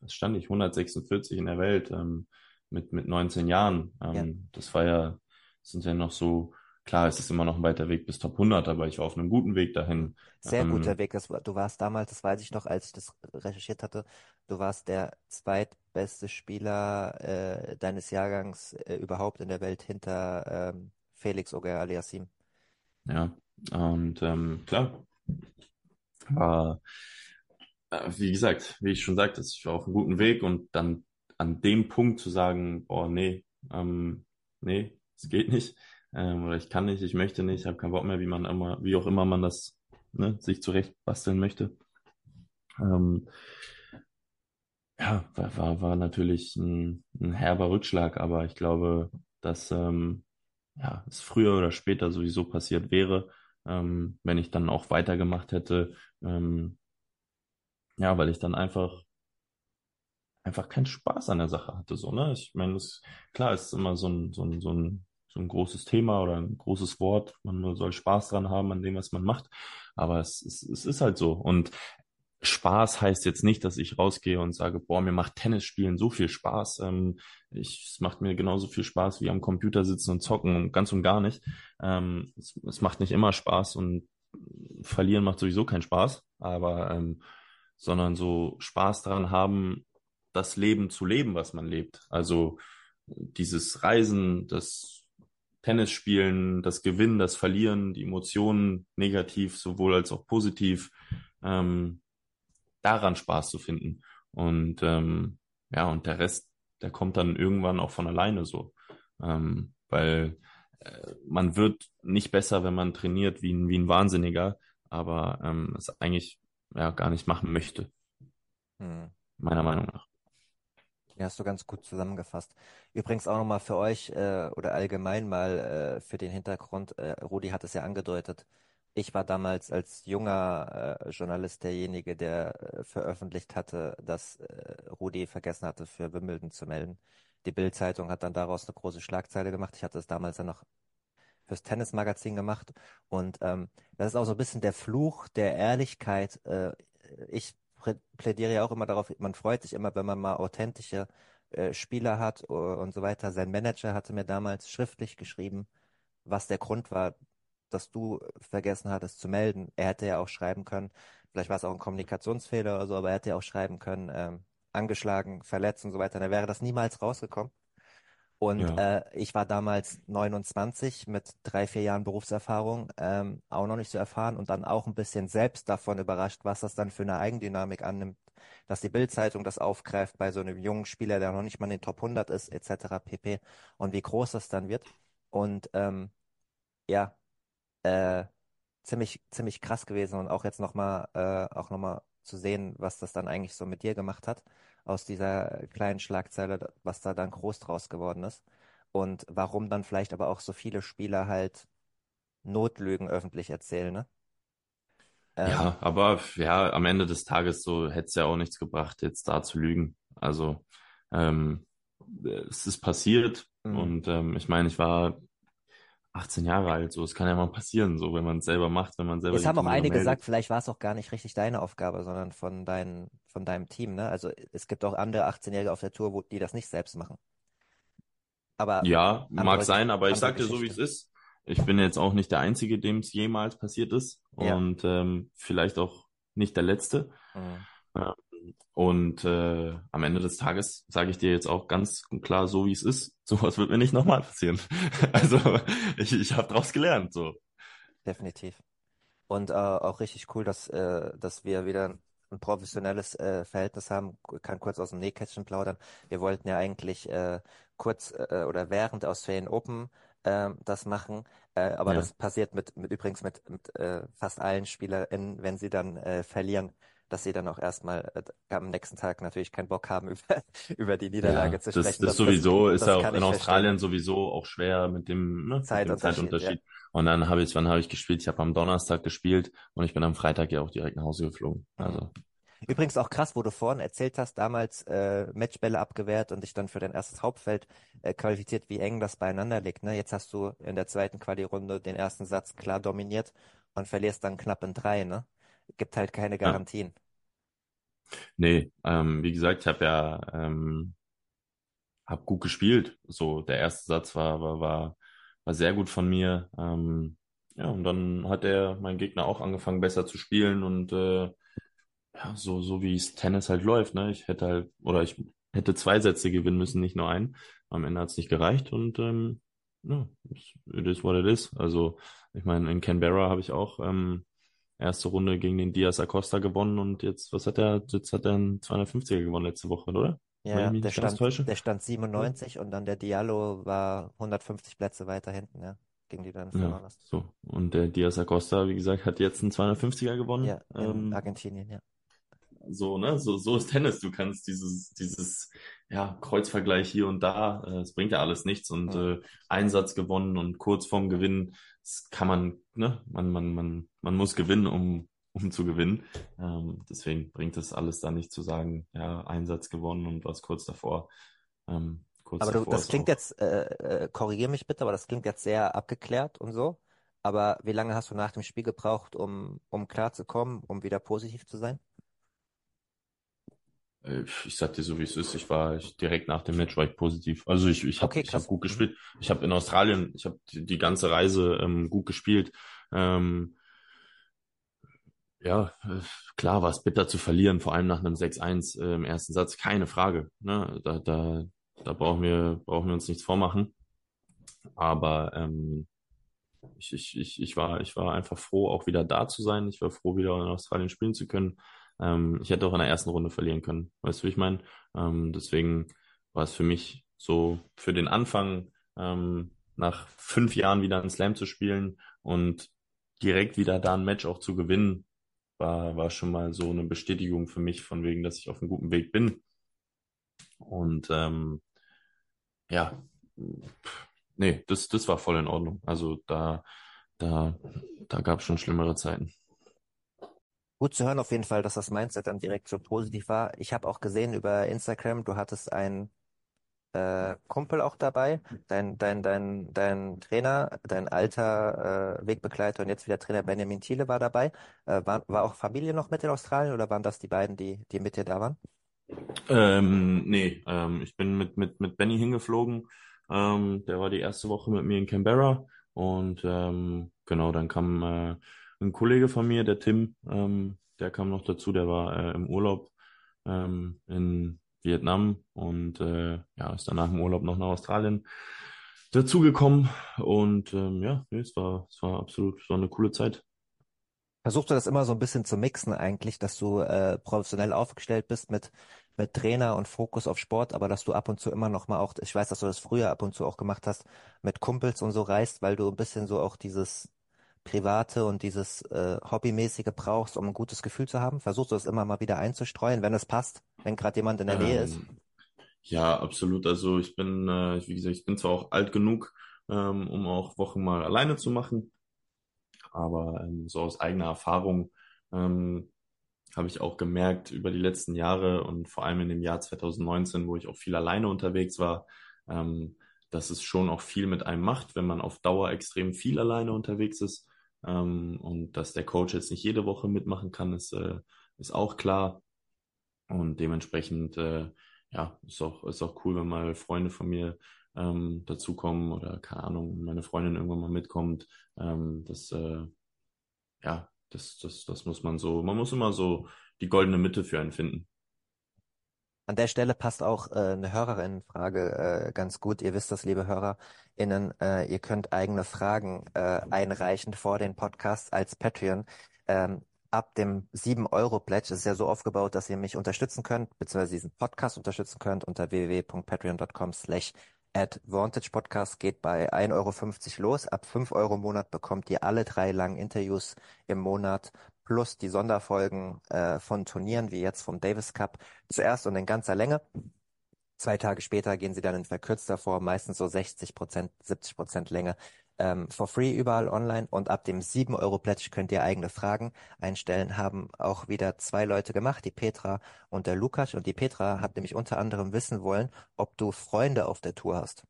was stand ich, 146 in der Welt ähm, mit, mit 19 Jahren. Ähm, ja. Das war ja, sind ja noch so, klar, es ist immer noch ein weiter Weg bis Top 100, aber ich war auf einem guten Weg dahin. Sehr ähm, guter Weg. Das, du warst damals, das weiß ich noch, als ich das recherchiert hatte, du warst der zweitbeste Spieler äh, deines Jahrgangs äh, überhaupt in der Welt hinter ähm, Felix Oger Aliassim. Ja, und ähm, klar, äh, wie gesagt, wie ich schon sagte, ich war auf einem guten Weg und dann an dem Punkt zu sagen, boah, nee, ähm, nee, es geht nicht, ähm, oder ich kann nicht, ich möchte nicht, ich habe keinen Bock mehr, wie man immer, wie auch immer man das ne, sich zurecht basteln möchte. Ähm, ja, war, war, war natürlich ein, ein herber Rückschlag, aber ich glaube, dass ähm, ja, es früher oder später sowieso passiert wäre ähm, wenn ich dann auch weitergemacht hätte. Ähm, ja, weil ich dann einfach einfach keinen Spaß an der Sache hatte. So, ne? Ich meine, das, klar, es ist immer so ein, so ein, so ein, so ein großes Thema oder ein großes Wort. Man soll Spaß dran haben an dem, was man macht. Aber es, es, es ist halt so. Und Spaß heißt jetzt nicht, dass ich rausgehe und sage, boah, mir macht Tennisspielen so viel Spaß. Ähm, ich, es macht mir genauso viel Spaß wie am Computer sitzen und zocken und ganz und gar nicht. Ähm, es, es, macht nicht immer Spaß und verlieren macht sowieso keinen Spaß, aber ähm, sondern so Spaß daran haben, das Leben zu leben, was man lebt. Also dieses Reisen, das Tennisspielen, das Gewinnen, das Verlieren, die Emotionen negativ sowohl als auch positiv. Ähm, daran Spaß zu finden. Und ähm, ja, und der Rest, der kommt dann irgendwann auch von alleine so. Ähm, weil äh, man wird nicht besser, wenn man trainiert wie ein, wie ein Wahnsinniger, aber ähm, es eigentlich ja gar nicht machen möchte. Hm. Meiner Meinung nach. Ja, hast du ganz gut zusammengefasst. Übrigens auch nochmal für euch äh, oder allgemein mal äh, für den Hintergrund, äh, Rudi hat es ja angedeutet, ich war damals als junger äh, Journalist derjenige, der äh, veröffentlicht hatte, dass äh, Rudi vergessen hatte, für Wimbledon zu melden. Die Bild-Zeitung hat dann daraus eine große Schlagzeile gemacht. Ich hatte es damals dann noch fürs Tennismagazin gemacht. Und ähm, das ist auch so ein bisschen der Fluch der Ehrlichkeit. Äh, ich plädiere ja auch immer darauf, man freut sich immer, wenn man mal authentische äh, Spieler hat und so weiter. Sein Manager hatte mir damals schriftlich geschrieben, was der Grund war, dass du vergessen hattest zu melden. Er hätte ja auch schreiben können, vielleicht war es auch ein Kommunikationsfehler oder so, aber er hätte ja auch schreiben können, ähm, angeschlagen, verletzt und so weiter. Dann wäre das niemals rausgekommen. Und ja. äh, ich war damals 29 mit drei, vier Jahren Berufserfahrung, ähm, auch noch nicht so erfahren und dann auch ein bisschen selbst davon überrascht, was das dann für eine Eigendynamik annimmt, dass die Bildzeitung das aufgreift bei so einem jungen Spieler, der noch nicht mal in den Top 100 ist, etc. pp. Und wie groß das dann wird. Und ähm, ja, äh, ziemlich, ziemlich krass gewesen und auch jetzt nochmal, äh, auch nochmal zu sehen, was das dann eigentlich so mit dir gemacht hat aus dieser kleinen Schlagzeile, was da dann groß draus geworden ist. Und warum dann vielleicht aber auch so viele Spieler halt Notlügen öffentlich erzählen, ne? Ähm, ja, aber ja, am Ende des Tages so hätte es ja auch nichts gebracht, jetzt da zu lügen. Also ähm, es ist passiert mhm. und ähm, ich meine, ich war 18 Jahre alt, so, es kann ja mal passieren, so, wenn man es selber macht, wenn man selber. Jetzt haben auch einige gesagt, vielleicht war es auch gar nicht richtig deine Aufgabe, sondern von, dein, von deinem Team, ne? Also, es gibt auch andere 18-Jährige auf der Tour, wo, die das nicht selbst machen. Aber. Ja, mag sein, aber ich sag dir so, wie es ist. Ich bin jetzt auch nicht der Einzige, dem es jemals passiert ist. Ja. Und ähm, vielleicht auch nicht der Letzte. Mhm. Ähm, und äh, am Ende des Tages sage ich dir jetzt auch ganz klar, so wie es ist, <laughs> sowas wird mir nicht nochmal passieren. <laughs> also ich, ich habe daraus gelernt. So. Definitiv. Und äh, auch richtig cool, dass, äh, dass wir wieder ein professionelles äh, Verhältnis haben. Ich kann kurz aus dem Nähkästchen plaudern. Wir wollten ja eigentlich äh, kurz äh, oder während Australian Open äh, das machen, äh, aber ja. das passiert mit, mit übrigens mit, mit äh, fast allen SpielerInnen, wenn sie dann äh, verlieren, dass sie dann auch erstmal äh, am nächsten Tag natürlich keinen Bock haben, <laughs> über, über die Niederlage ja, zu sprechen. Das, das, das sowieso das, ist ja auch in Australien verstehen. sowieso auch schwer mit dem, ne, Zeitunterschied. Mit dem Zeitunterschied. Ja. Und dann habe ich, wann habe ich gespielt? Ich habe am Donnerstag gespielt und ich bin am Freitag ja auch direkt nach Hause geflogen. Mhm. Also. Übrigens auch krass, wo du vorhin erzählt hast, damals äh, Matchbälle abgewehrt und dich dann für dein erstes Hauptfeld äh, qualifiziert, wie eng das beieinander liegt. Ne? Jetzt hast du in der zweiten Quali-Runde den ersten Satz klar dominiert und verlierst dann knapp in drei, ne? Gibt halt keine Garantien. Ja. Nee, ähm, wie gesagt, ich habe ja ähm, hab gut gespielt. So, der erste Satz war, war, war, war sehr gut von mir. Ähm, ja, und dann hat er, mein Gegner, auch angefangen, besser zu spielen und äh, ja, so, so wie es Tennis halt läuft, ne? Ich hätte halt, oder ich hätte zwei Sätze gewinnen müssen, nicht nur einen. Am Ende hat es nicht gereicht und ähm, ja, it is what it is. Also, ich meine, in Canberra habe ich auch ähm, erste Runde gegen den Diaz Acosta gewonnen und jetzt, was hat er? Jetzt hat er einen 250er gewonnen letzte Woche, oder? Ja, der stand, der stand 97 ja. und dann der Diallo war 150 Plätze weiter hinten, ja, gegen die dann verloren ja, So, und der Diaz Acosta, wie gesagt, hat jetzt einen 250er gewonnen. Ja, in ähm, Argentinien, ja. So, ne, so, so ist Tennis. Du kannst dieses, dieses, ja, Kreuzvergleich hier und da, äh, es bringt ja alles nichts und ja. äh, Einsatz gewonnen und kurz vorm Gewinnen, das kann man, ne, man, man, man, man muss gewinnen, um, um zu gewinnen. Ähm, deswegen bringt es alles da nicht zu sagen, ja, Einsatz gewonnen und was kurz davor. Ähm, kurz aber du, das klingt auch. jetzt, äh, äh, korrigier mich bitte, aber das klingt jetzt sehr abgeklärt und so. Aber wie lange hast du nach dem Spiel gebraucht, um, um klar zu kommen, um wieder positiv zu sein? Äh, ich sag dir so, wie es ist. Ich war ich, direkt nach dem Match war ich positiv. Also ich, ich habe okay, ich hab gut gespielt. Ich habe in Australien, ich habe die, die, ganze Reise ähm, gut gespielt. Ähm, ja, äh, klar war es bitter zu verlieren, vor allem nach einem 6-1 äh, im ersten Satz, keine Frage. Ne? Da, da, da brauchen wir, brauchen wir uns nichts vormachen. Aber ähm, ich, ich, ich, ich, war, ich war einfach froh, auch wieder da zu sein. Ich war froh, wieder in Australien spielen zu können. Ähm, ich hätte auch in der ersten Runde verlieren können. Weißt du, wie ich meine? Ähm, deswegen war es für mich so für den Anfang ähm, nach fünf Jahren wieder einen Slam zu spielen und direkt wieder da ein Match auch zu gewinnen, war, war schon mal so eine Bestätigung für mich, von wegen, dass ich auf einem guten Weg bin. Und ähm, ja, nee, das, das war voll in Ordnung. Also da, da, da gab es schon schlimmere Zeiten. Gut zu hören auf jeden Fall, dass das Mindset dann direkt so positiv war. Ich habe auch gesehen über Instagram, du hattest einen äh, Kumpel auch dabei, dein, dein, dein, dein Trainer, dein alter äh, Wegbegleiter und jetzt wieder Trainer Benjamin Thiele war dabei. Äh, war, war auch Familie noch mit in Australien oder waren das die beiden, die, die mit dir da waren? Ähm, nee, ähm, ich bin mit, mit, mit Benny hingeflogen. Ähm, der war die erste Woche mit mir in Canberra und ähm, genau, dann kam äh, ein Kollege von mir, der Tim, ähm, der kam noch dazu, der war äh, im Urlaub ähm, in Vietnam und äh, ja, ist danach im Urlaub noch nach Australien dazugekommen. Und ähm, ja, nee, es war, es war absolut, es war eine coole Zeit. Versuchst du das immer so ein bisschen zu mixen eigentlich, dass du äh, professionell aufgestellt bist mit mit Trainer und Fokus auf Sport, aber dass du ab und zu immer noch mal auch, ich weiß, dass du das früher ab und zu auch gemacht hast, mit Kumpels und so reist, weil du ein bisschen so auch dieses Private und dieses äh, Hobbymäßige brauchst, um ein gutes Gefühl zu haben? Versuchst du das immer mal wieder einzustreuen, wenn es passt, wenn gerade jemand in der Nähe ist? Ähm, ja, absolut. Also ich bin, äh, wie gesagt, ich bin zwar auch alt genug, ähm, um auch Wochen mal alleine zu machen, aber ähm, so aus eigener Erfahrung ähm, habe ich auch gemerkt über die letzten Jahre und vor allem in dem Jahr 2019, wo ich auch viel alleine unterwegs war, ähm, dass es schon auch viel mit einem macht, wenn man auf Dauer extrem viel alleine unterwegs ist. Ähm, und dass der Coach jetzt nicht jede Woche mitmachen kann, ist, äh, ist auch klar. Und dementsprechend, äh, ja, ist auch, ist auch cool, wenn mal Freunde von mir ähm, dazukommen oder keine Ahnung, meine Freundin irgendwann mal mitkommt. Ähm, das, äh, ja, das, das, das muss man so, man muss immer so die goldene Mitte für einen finden. An der Stelle passt auch äh, eine Hörerinnenfrage äh, ganz gut. Ihr wisst das, liebe HörerInnen, äh, ihr könnt eigene Fragen äh, einreichen vor den Podcast als Patreon. Ähm, ab dem 7-Euro-Pledge ist ja so aufgebaut, dass ihr mich unterstützen könnt, beziehungsweise diesen Podcast unterstützen könnt unter www.patreon.com slash Advantage Podcast geht bei 1,50 Euro los. Ab 5 Euro im Monat bekommt ihr alle drei langen Interviews im Monat plus die Sonderfolgen äh, von Turnieren, wie jetzt vom Davis Cup, zuerst und in ganzer Länge. Zwei Tage später gehen sie dann in verkürzter Form, meistens so 60 Prozent, 70 Prozent Länge, ähm, for free überall online. Und ab dem 7 Euro Pledge könnt ihr eigene Fragen einstellen. Haben auch wieder zwei Leute gemacht, die Petra und der Lukas. Und die Petra hat nämlich unter anderem wissen wollen, ob du Freunde auf der Tour hast.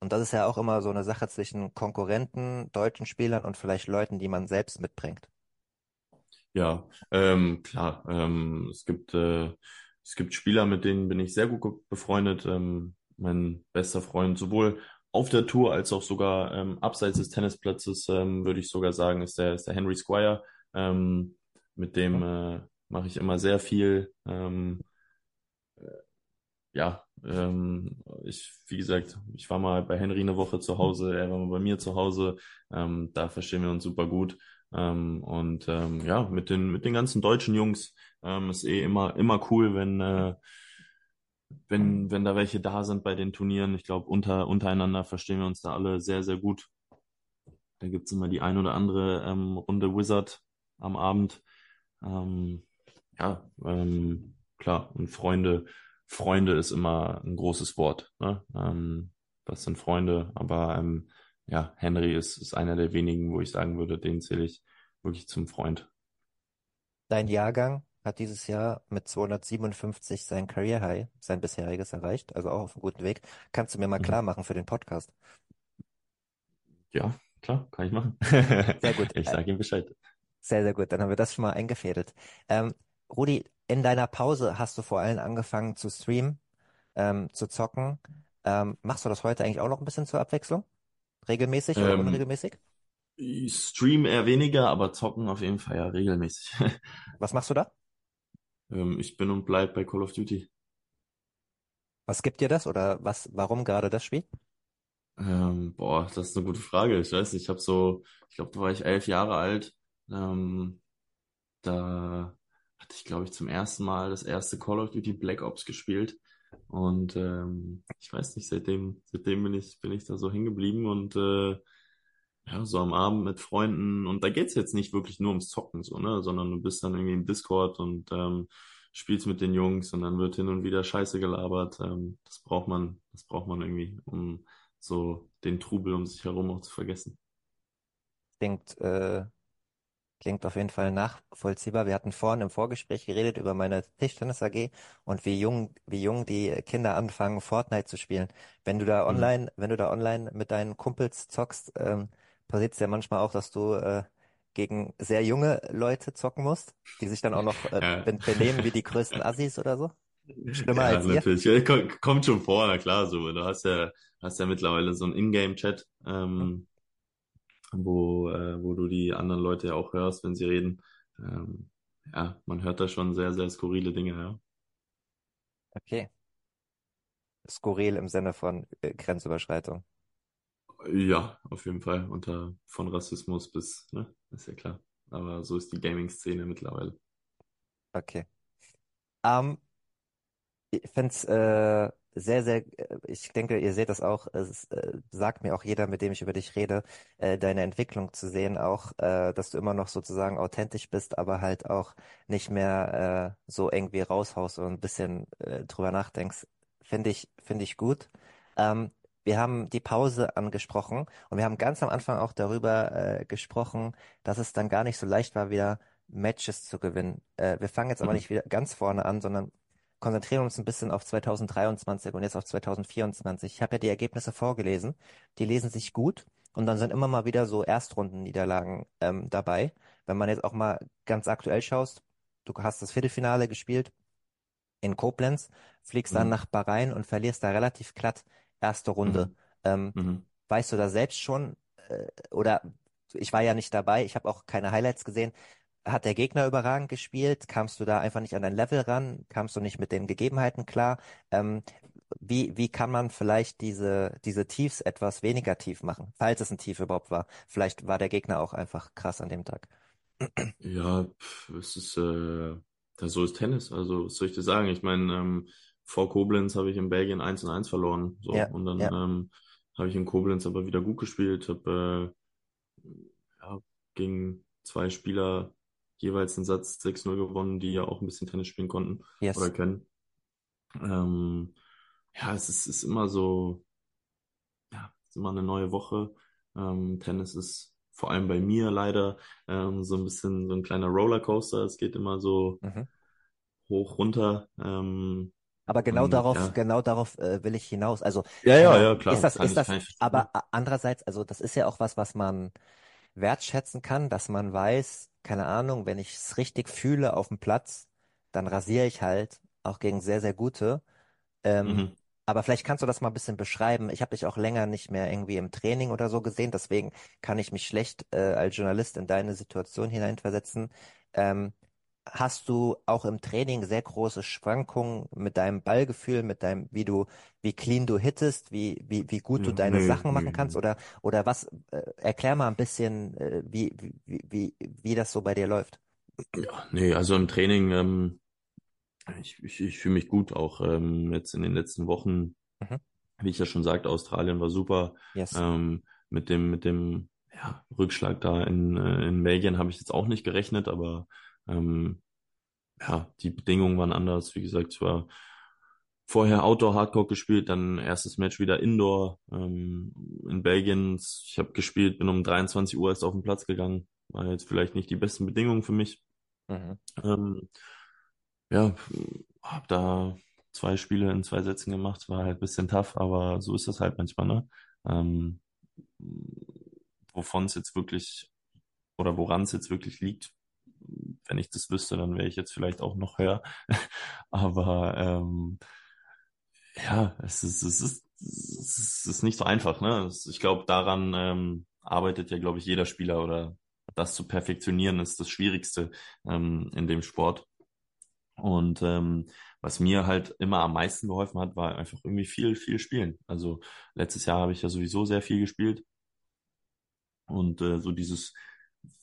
Und das ist ja auch immer so eine Sache zwischen Konkurrenten, deutschen Spielern und vielleicht Leuten, die man selbst mitbringt. Ja, ähm, klar. Ähm, es gibt äh, es gibt Spieler, mit denen bin ich sehr gut befreundet. Ähm, mein bester Freund sowohl auf der Tour als auch sogar ähm, abseits des Tennisplatzes ähm, würde ich sogar sagen, ist der ist der Henry Squire. Ähm, mit dem äh, mache ich immer sehr viel. Ähm, äh, ja, ähm, ich, wie gesagt, ich war mal bei Henry eine Woche zu Hause, er war mal bei mir zu Hause. Ähm, da verstehen wir uns super gut. Ähm, und ähm, ja, mit den, mit den ganzen deutschen Jungs ähm, ist eh immer, immer cool, wenn, äh, wenn, wenn da welche da sind bei den Turnieren. Ich glaube, unter, untereinander verstehen wir uns da alle sehr, sehr gut. Da gibt's immer die ein oder andere ähm, Runde Wizard am Abend. Ähm, ja, ähm, klar, und Freunde, Freunde ist immer ein großes Wort. Ne? Ähm, das sind Freunde, aber ähm, ja, Henry ist, ist einer der wenigen, wo ich sagen würde, den zähle ich wirklich zum Freund. Dein Jahrgang hat dieses Jahr mit 257 sein Career High, sein bisheriges erreicht, also auch auf einem guten Weg. Kannst du mir mal mhm. klar machen für den Podcast? Ja, klar, kann ich machen. <laughs> Sehr gut. <laughs> Ich sage ihm Bescheid. Sehr, sehr gut. Dann haben wir das schon mal eingefädelt. Ähm, Rudi, in deiner Pause hast du vor allem angefangen zu streamen, ähm, zu zocken. Ähm, machst du das heute eigentlich auch noch ein bisschen zur Abwechslung? Regelmäßig oder Ähm, unregelmäßig? stream eher weniger, aber zocken auf jeden Fall ja regelmäßig. <laughs> Was machst du da? Ähm, ich bin und bleib bei Call of Duty. Was gibt dir das oder was, warum gerade das Spiel? Ähm, boah, das ist eine gute Frage. Ich weiß nicht, ich habe so, ich glaube, da war ich elf Jahre alt. Ähm, da hatte ich, glaube ich, zum ersten Mal das erste Call of Duty Black Ops gespielt. Und ähm, ich weiß nicht, seitdem, seitdem bin ich, bin ich da so hängen geblieben und äh, ja, so am Abend mit Freunden. Und da geht's jetzt nicht wirklich nur ums Zocken, so, ne, sondern du bist dann irgendwie im Discord und ähm, spielst mit den Jungs und dann wird hin und wieder Scheiße gelabert. Ähm, das braucht man, das braucht man irgendwie, um so den Trubel um sich herum auch zu vergessen. Klingt, äh, klingt auf jeden Fall nachvollziehbar. Wir hatten vorhin im Vorgespräch geredet über meine Tischtennis AG und wie jung, wie jung die Kinder anfangen, Fortnite zu spielen. Wenn du da Mhm. online, wenn du da online mit deinen Kumpels zockst, ähm, passiert es ja manchmal auch, dass du äh, gegen sehr junge Leute zocken musst, die sich dann auch noch äh, Ja. be benehmen wie die größten Assis oder so. Schlimmer Ja, als ihr. natürlich. Ja, kommt, kommt schon vor, na klar, so. Du hast ja, hast ja mittlerweile so einen Ingame-Chat, ähm, wo, äh, wo du die anderen Leute ja auch hörst, wenn sie reden. Ähm, ja, man hört da schon sehr, sehr skurrile Dinge, ja. Okay. Skurril im Sinne von äh, Grenzüberschreitung. Ja, auf jeden Fall. Unter von Rassismus bis, ne, ist ja klar. Aber so ist die Gaming-Szene mittlerweile. Okay. Ähm, ich finde es äh, sehr, sehr, äh, ich denke, ihr seht das auch, es äh, sagt mir auch jeder, mit dem ich über dich rede, äh, deine Entwicklung zu sehen, auch, äh, dass du immer noch sozusagen authentisch bist, aber halt auch nicht mehr äh, so irgendwie raushaust und ein bisschen äh, drüber nachdenkst. Finde ich, finde ich gut. Ähm, wir haben die Pause angesprochen und wir haben ganz am Anfang auch darüber äh, gesprochen, dass es dann gar nicht so leicht war, wieder Matches zu gewinnen. Äh, wir fangen jetzt aber Mhm. nicht wieder ganz vorne an, sondern konzentrieren uns ein bisschen auf 2023 und jetzt auf 2024. Ich habe ja die Ergebnisse vorgelesen. Die lesen sich gut und dann sind immer mal wieder so Erstrundenniederlagen ähm, dabei. Wenn man jetzt auch mal ganz aktuell schaust, du hast das Viertelfinale gespielt in Koblenz, fliegst dann Mhm. nach Bahrain und verlierst da relativ glatt erste Runde. Mhm. Ähm, Mhm. weißt du da selbst schon, äh, oder ich war ja nicht dabei, ich habe auch keine Highlights gesehen. Hat der Gegner überragend gespielt? Kamst du da einfach nicht an dein Level ran? Kamst du nicht mit den Gegebenheiten klar? Ähm, wie, wie kann man vielleicht diese, diese Tiefs etwas weniger tief machen, falls es ein Tief überhaupt war? Vielleicht war der Gegner auch einfach krass an dem Tag. Ja, es ist, äh, das, so ist Tennis. Also, was soll ich dir sagen? Ich meine, ähm, vor Koblenz habe ich in Belgien 1 und 1 verloren. So, Ja, und dann ja. ähm, habe ich in Koblenz aber wieder gut gespielt, habe äh, ja, gegen zwei Spieler jeweils einen Satz 6-0 gewonnen, die ja auch ein bisschen Tennis spielen konnten Yes. oder können. Ähm, ja, es ist, ist immer so, ja, es ist immer eine neue Woche. Ähm, Tennis ist vor allem bei mir leider ähm, so ein bisschen so ein kleiner Rollercoaster. Es geht immer so Mhm. hoch runter. Ähm, Aber genau und darauf, ja, genau darauf äh, will ich hinaus. Also ja, ja, genau, ja, klar, ist das, ist das, aber andererseits, also das ist ja auch was, was man wertschätzen kann, dass man weiß, keine Ahnung, wenn ich es richtig fühle auf dem Platz, dann rasiere ich halt auch gegen sehr, sehr gute. Ähm, Mhm. aber vielleicht kannst du das mal ein bisschen beschreiben. Ich habe dich auch länger nicht mehr irgendwie im Training oder so gesehen, deswegen kann ich mich schlecht äh, als Journalist in deine Situation hineinversetzen. Ähm, hast du auch im Training sehr große Schwankungen mit deinem Ballgefühl, mit deinem, wie du, wie clean du hittest, wie, wie, wie gut du Ja, deine nee, Sachen machen nee, kannst oder, oder was, äh, erklär mal ein bisschen, äh, wie, wie, wie, wie das so bei dir läuft. Ja, nee, also im Training, ähm, ich, ich, ich fühle mich gut, auch ähm, jetzt in den letzten Wochen, Mhm. wie ich ja schon sagte, Australien war super. Yes. Ähm, mit dem, mit dem ja, Rückschlag da in, äh, in Belgien habe ich jetzt auch nicht gerechnet, aber ähm, ja, die Bedingungen waren anders. Wie gesagt, ich war vorher Outdoor Hardcore gespielt, dann erstes Match wieder Indoor ähm, in Belgien. Ich habe gespielt, bin um 23 Uhr erst auf den Platz gegangen. War jetzt vielleicht nicht die besten Bedingungen für mich. Mhm. Ähm, ja, habe da zwei Spiele in zwei Sätzen gemacht. War halt ein bisschen tough, aber so ist das halt manchmal, ne? Ähm, wovon es jetzt wirklich oder woran es jetzt wirklich liegt, wenn ich das wüsste, dann wäre ich jetzt vielleicht auch noch höher. <laughs> Aber ähm, ja, es ist, es ist, es ist nicht so einfach, ne? Ich glaube, daran ähm, arbeitet ja, glaube ich, jeder Spieler oder das zu perfektionieren ist das Schwierigste ähm, in dem Sport. Und ähm, was mir halt immer am meisten geholfen hat, war einfach irgendwie viel, viel spielen. Also letztes Jahr habe ich ja sowieso sehr viel gespielt und äh, so dieses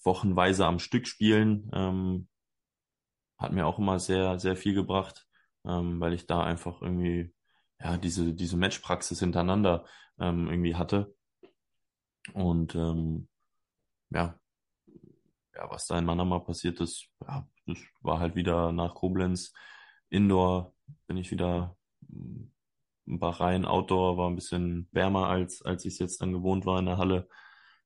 wochenweise am Stück spielen ähm, hat mir auch immer sehr, sehr viel gebracht, ähm, weil ich da einfach irgendwie ja, diese, diese Matchpraxis hintereinander ähm, irgendwie hatte. Und ähm, ja, ja, was da in Manama passiert ist, ja, das war halt wieder nach Koblenz. Indoor bin ich wieder Bahrain Outdoor war ein bisschen wärmer als als ich es jetzt dann gewohnt war in der Halle.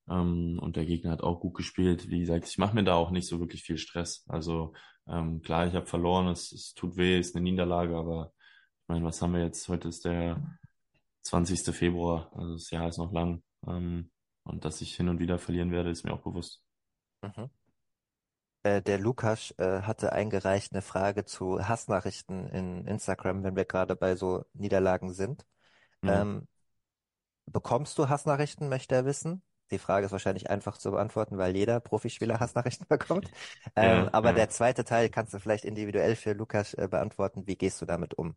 Ähm, und der Gegner hat auch gut gespielt. Wie gesagt, ich mache mir da auch nicht so wirklich viel Stress. Also ähm, klar, ich habe verloren, es, es tut weh, ist eine Niederlage, aber ich meine, was haben wir jetzt? Heute ist der 20. Februar, also das Jahr ist noch lang. Ähm, und dass ich hin und wieder verlieren werde, ist mir auch bewusst. Mhm. Äh, der Lukas äh, hatte eingereicht eine Frage zu Hassnachrichten in Instagram, wenn wir gerade bei so Niederlagen sind. Mhm. Ähm, bekommst du Hassnachrichten, möchte er wissen? Die Frage ist wahrscheinlich einfach zu beantworten, weil jeder Profispieler <laughs> Hassnachrichten bekommt. Ähm, Ja, aber ja. der zweite Teil kannst du vielleicht individuell für Lukas äh, beantworten. Wie gehst du damit um?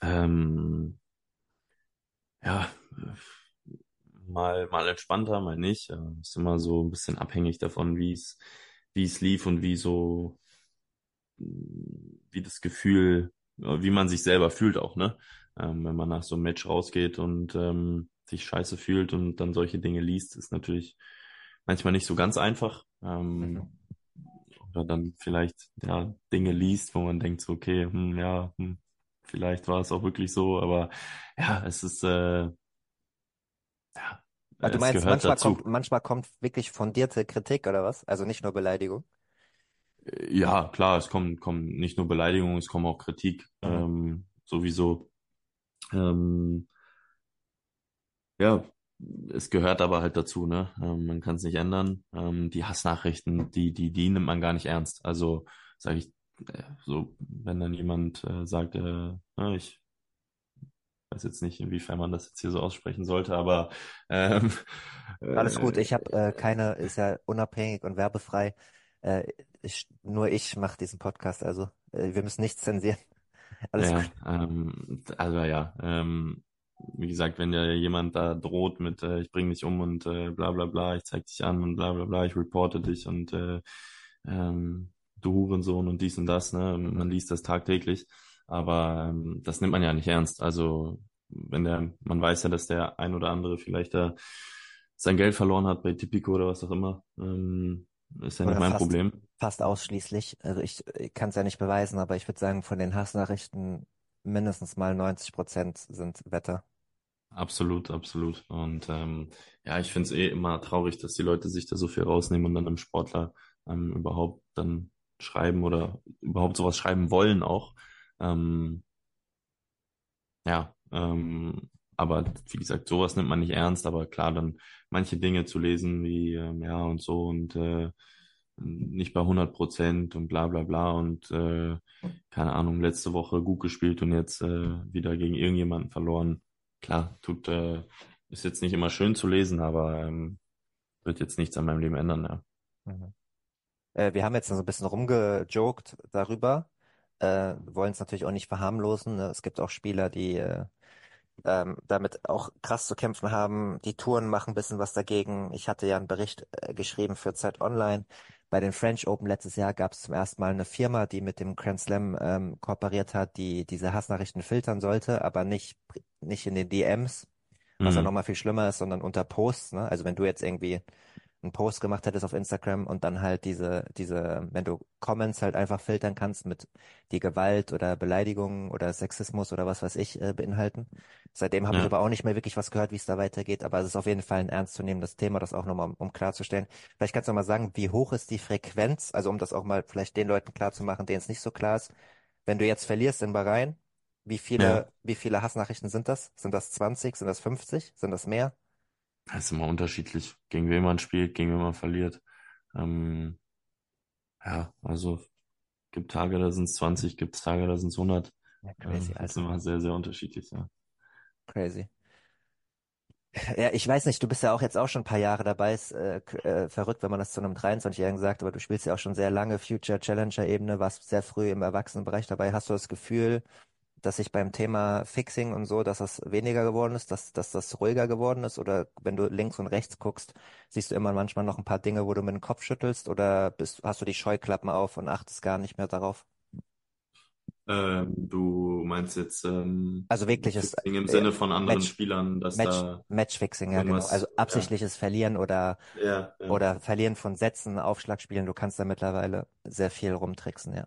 Ähm, ja, mal, mal entspannter, mal nicht. Äh, Ist immer so ein bisschen abhängig davon, wie es, wie es lief und wie so, wie das Gefühl, wie man sich selber fühlt auch, ne? Ähm, wenn man nach so einem Match rausgeht und ähm, sich scheiße fühlt und dann solche Dinge liest, ist natürlich manchmal nicht so ganz einfach. Ähm, oder dann vielleicht ja Dinge liest, wo man denkt so, okay, hm, ja, hm, vielleicht war es auch wirklich so, aber ja, es ist äh, ja, Ah, du meinst, manchmal dazu. kommt, manchmal kommt wirklich fundierte Kritik oder was? Also nicht nur Beleidigung. Ja, klar, es kommen, kommen nicht nur Beleidigungen, es kommen auch Kritik, Mhm. ähm, sowieso. Ähm, ja, es gehört aber halt dazu, ne? Ähm, man kann es nicht ändern. Ähm, die Hassnachrichten, die, die, die nimmt man gar nicht ernst. Also sage ich, äh, so, wenn dann jemand äh, sagt, äh, na, ich weiß jetzt nicht, inwiefern man das jetzt hier so aussprechen sollte, aber ähm, Alles gut, äh, ich habe äh, keine, ist ja unabhängig und werbefrei. Äh, ich, nur ich mache diesen Podcast, also äh, wir müssen nichts zensieren. <laughs> Alles Ja, gut. ähm, also ja, ähm, wie gesagt, wenn dir jemand da droht mit, äh, ich bring dich um und äh, bla bla bla, ich zeig dich an und bla bla bla, ich reporte dich und äh, ähm, du Hurensohn und dies und das, ne? Man liest das tagtäglich, aber ähm, das nimmt man ja nicht ernst. Also wenn der, man weiß ja, dass der ein oder andere vielleicht da sein Geld verloren hat bei Tipico oder was auch immer, ähm, ist ja nicht Oder mein fast, Problem. fast ausschließlich. Also ich, ich kann es ja nicht beweisen, aber ich würde sagen, von den Hassnachrichten mindestens mal 90 Prozent sind Wetter. Absolut, absolut. Und ähm, ja, ich finde es eh immer traurig, dass die Leute sich da so viel rausnehmen und dann einem Sportler ähm, überhaupt dann schreiben oder überhaupt sowas schreiben wollen auch. Ähm, ja, ähm, aber wie gesagt, sowas nimmt man nicht ernst, aber klar, dann manche Dinge zu lesen wie ähm, ja und so und äh, nicht bei 100 Prozent und bla bla bla und äh, keine Ahnung, letzte Woche gut gespielt und jetzt äh, wieder gegen irgendjemanden verloren. Klar, tut, äh, ist jetzt nicht immer schön zu lesen, aber ähm, wird jetzt nichts an meinem Leben ändern, ja. Mhm. Äh, wir haben jetzt so ein bisschen rumgejoked darüber. Äh, wollen es natürlich auch nicht verharmlosen. Ne? Es gibt auch Spieler, die äh, ähm, damit auch krass zu kämpfen haben. Die Touren machen ein bisschen was dagegen. Ich hatte ja einen Bericht äh, geschrieben für Zeit Online. Bei den French Open letztes Jahr gab es zum ersten Mal eine Firma, die mit dem Grand Slam ähm, kooperiert hat, die diese Hassnachrichten filtern sollte, aber nicht, nicht in den DMs, was ja Mhm. nochmal viel schlimmer ist, sondern unter Posts. Ne? Also wenn du jetzt irgendwie einen Post gemacht hättest auf Instagram und dann halt diese, diese, wenn du Comments halt einfach filtern kannst mit die Gewalt oder Beleidigungen oder Sexismus oder was weiß ich äh, beinhalten. Seitdem habe ich Ja. aber auch nicht mehr wirklich was gehört, wie es da weitergeht, aber es ist auf jeden Fall ein ernstzunehmendes Thema, das auch nochmal, um, um klarzustellen. Vielleicht kannst du mal sagen, wie hoch ist die Frequenz, also um das auch mal vielleicht den Leuten klarzumachen, denen es nicht so klar ist. Wenn du jetzt verlierst in Bahrain, wie viele, Ja. wie viele Hassnachrichten sind das? Sind das 20? Sind das 50? Sind das mehr? Das ist immer unterschiedlich, gegen wen man spielt, gegen wen man verliert. Ähm, ja, also gibt Tage, da sind es 20, gibt Tage, da sind es 100. Ja, Ähm, crazy, das ist immer sehr, sehr unterschiedlich, ja. Crazy. Ja, ich weiß nicht, du bist ja auch jetzt auch schon ein paar Jahre dabei. Ist äh, äh, verrückt, wenn man das zu einem 23-Jährigen sagt, aber du spielst ja auch schon sehr lange Future Challenger-Ebene, warst sehr früh im Erwachsenenbereich dabei. Hast du das Gefühl, dass sich beim Thema Fixing und so, dass das weniger geworden ist, dass, dass das ruhiger geworden ist? Oder wenn du links und rechts guckst, siehst du immer manchmal noch ein paar Dinge, wo du mit dem Kopf schüttelst? Oder bist, hast du die Scheuklappen auf und achtest gar nicht mehr darauf? Ähm, du meinst jetzt ähm, Also wirkliches Fixing im äh, Sinne von anderen Match- Spielern, dass Match, da Matchfixing, ja genau. Also absichtliches Verlieren oder ja, ja. oder Verlieren von Sätzen, Aufschlagspielen. Du kannst da mittlerweile sehr viel rumtricksen, ja.